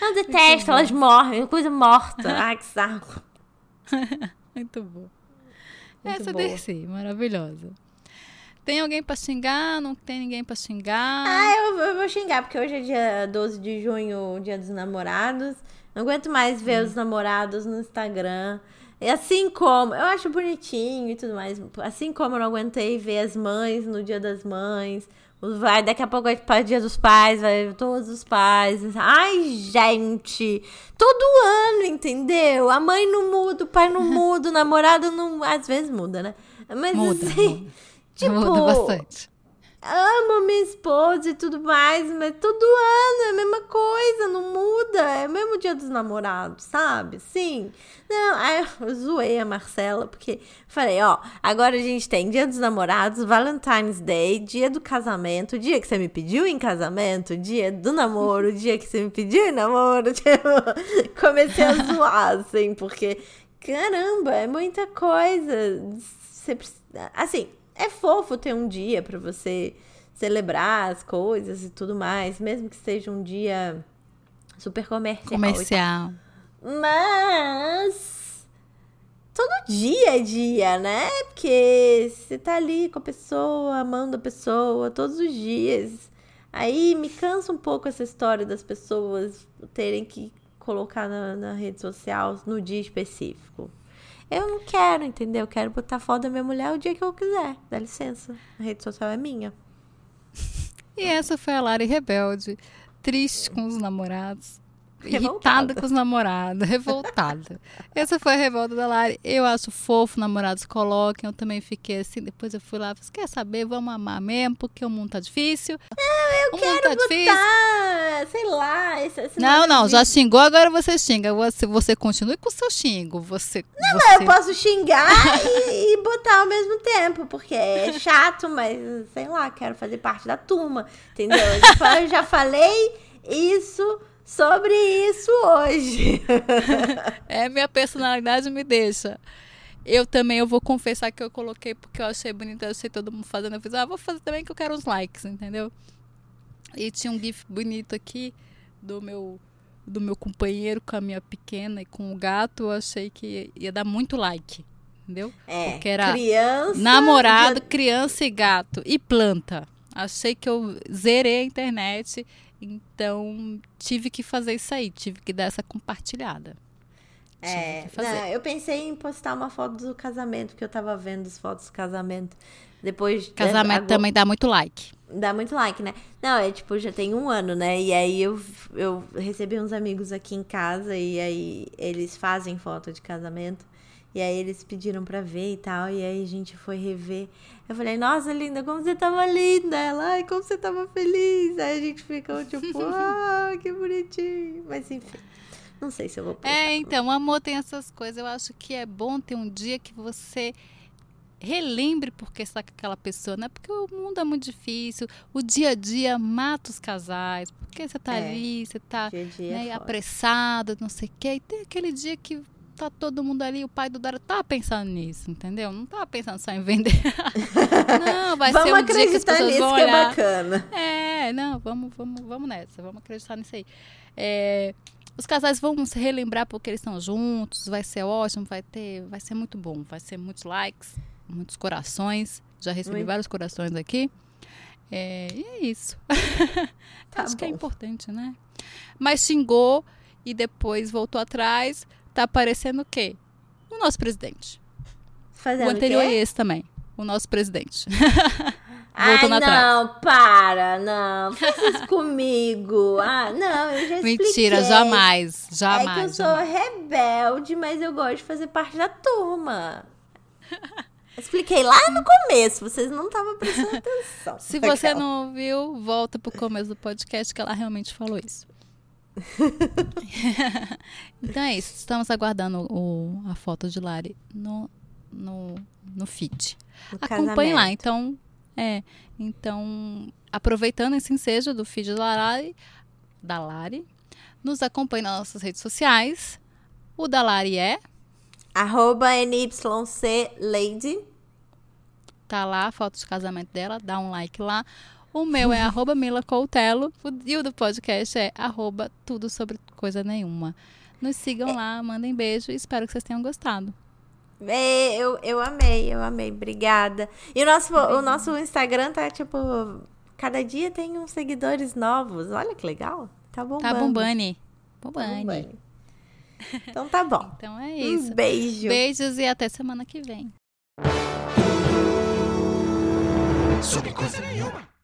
Não detesto, elas morrem. Coisa morta. Ai, que saco. Muito boa. Muito Essa boa. desci, maravilhosa. Tem alguém pra xingar? Não tem ninguém pra xingar? Ah, eu, eu vou xingar, porque hoje é dia 12 de junho, dia dos namorados. Não aguento mais ver hum. os namorados no Instagram. E assim como, eu acho bonitinho e tudo mais. Assim como eu não aguentei ver as mães no dia das mães. Vai, daqui a pouco vai para o dia dos pais, vai todos os pais. Ai, gente! Todo ano, entendeu? A mãe não muda, o pai não muda, o namorado não. Às vezes muda, né? Mas muda, assim. Muda. Tipo. Muda bastante amo minha esposa e tudo mais, mas todo ano é a mesma coisa, não muda. É o mesmo dia dos namorados, sabe? Sim. Não, aí eu zoei a Marcela, porque falei, ó, agora a gente tem dia dos namorados, Valentine's Day, dia do casamento, dia que você me pediu em casamento, dia do namoro, dia que você me pediu em namoro. Tipo, comecei a zoar, assim, porque, caramba, é muita coisa. Você precisa, assim, é fofo ter um dia para você celebrar as coisas e tudo mais, mesmo que seja um dia super comercial. Comercial. Mas todo dia é dia, né? Porque você tá ali com a pessoa, amando a pessoa todos os dias. Aí me cansa um pouco essa história das pessoas terem que colocar na, na rede social no dia específico. Eu não quero, entendeu? Eu quero botar foto da minha mulher o dia que eu quiser. Dá licença. A rede social é minha. E essa foi a Lari Rebelde. Triste com os namorados. Irritada com os namorados, revoltada. Essa foi a revolta da Lari. Eu acho fofo, namorados coloquem. Eu também fiquei assim. Depois eu fui lá, falei, quer saber? Vamos amar mesmo, porque o mundo tá difícil. Não, eu o quero tá botar, difícil. sei lá. Esse, esse não, não, já xingou, agora você xinga. Você, você continue com o seu xingo. Você, não, você... não, eu posso xingar e, e botar ao mesmo tempo, porque é chato, mas sei lá, quero fazer parte da turma, entendeu? Eu já falei isso sobre isso hoje. é, minha personalidade me deixa. Eu também, eu vou confessar que eu coloquei porque eu achei bonito, eu achei todo mundo fazendo. Eu fiz, ah, vou fazer também que eu quero uns likes, entendeu? E tinha um gif bonito aqui do meu do meu companheiro com a minha pequena e com o gato. Eu achei que ia dar muito like, entendeu? É, porque era criança, namorado, criança e gato e planta. Achei que eu zerei a internet então, tive que fazer isso aí, tive que dar essa compartilhada. É, não, eu pensei em postar uma foto do casamento, porque eu tava vendo as fotos do casamento. Depois. Casamento agora, também dá muito like. Dá muito like, né? Não, é tipo, já tem um ano, né? E aí eu, eu recebi uns amigos aqui em casa e aí eles fazem foto de casamento. E aí eles pediram pra ver e tal. E aí a gente foi rever. Eu falei, nossa, linda, como você tava linda. Ela, ai, como você tava feliz. Aí a gente ficou tipo, ah, que bonitinho. Mas enfim. Não sei se eu vou postar. É, então, o amor tem essas coisas. Eu acho que é bom ter um dia que você relembre porque está com aquela pessoa, né? Porque o mundo é muito difícil, o dia a dia mata os casais, porque você tá é, ali, você tá dia dia né, é apressado, não sei o quê. E tem aquele dia que tá todo mundo ali, o pai do Dara tá pensando nisso, entendeu? Não tá pensando só em vender. não, vai vamos ser um dia que as pessoas nisso vão olhar. que é bacana. É, não, vamos, vamos, vamos nessa, vamos acreditar nisso aí. É, os casais vão se relembrar porque eles estão juntos, vai ser ótimo, vai ter, vai ser muito bom, vai ser muitos likes, muitos corações. Já recebi muito. vários corações aqui. É, e é isso. Tá Acho bom. que é importante, né? Mas xingou e depois voltou atrás tá aparecendo o quê? O nosso presidente. Fazendo o anterior é esse também. O nosso presidente. Ai, não, atrás. para, não. Faz isso comigo. Ah, não, eu já expliquei. Mentira, jamais, jamais. É que eu sou jamais. rebelde, mas eu gosto de fazer parte da turma. Expliquei lá no começo, vocês não estavam prestando atenção. Se você não viu, volta pro começo do podcast que ela realmente falou isso. então é isso. Estamos aguardando o, a foto de Lari no, no, no feed. Acompanhe lá. Então, é. Então, aproveitando esse ensejo do feed da Lari, da Lari, nos acompanhe nas nossas redes sociais. O da Lari é arroba NYCLady. Tá lá a foto de casamento dela, dá um like lá. O meu é arroba Mila Coutelo e o do podcast é arroba tudo sobre coisa nenhuma. Nos sigam lá, mandem beijo e espero que vocês tenham gostado. É, eu, eu amei, eu amei. Obrigada. E o nosso, o nosso Instagram tá, tipo, cada dia tem uns seguidores novos. Olha que legal. Tá bombando. Tá bombando. Tá Bombando. bombando. Então tá bom. Então é isso. Um beijo. Beijos e até semana que vem. Sobre coisa nenhuma.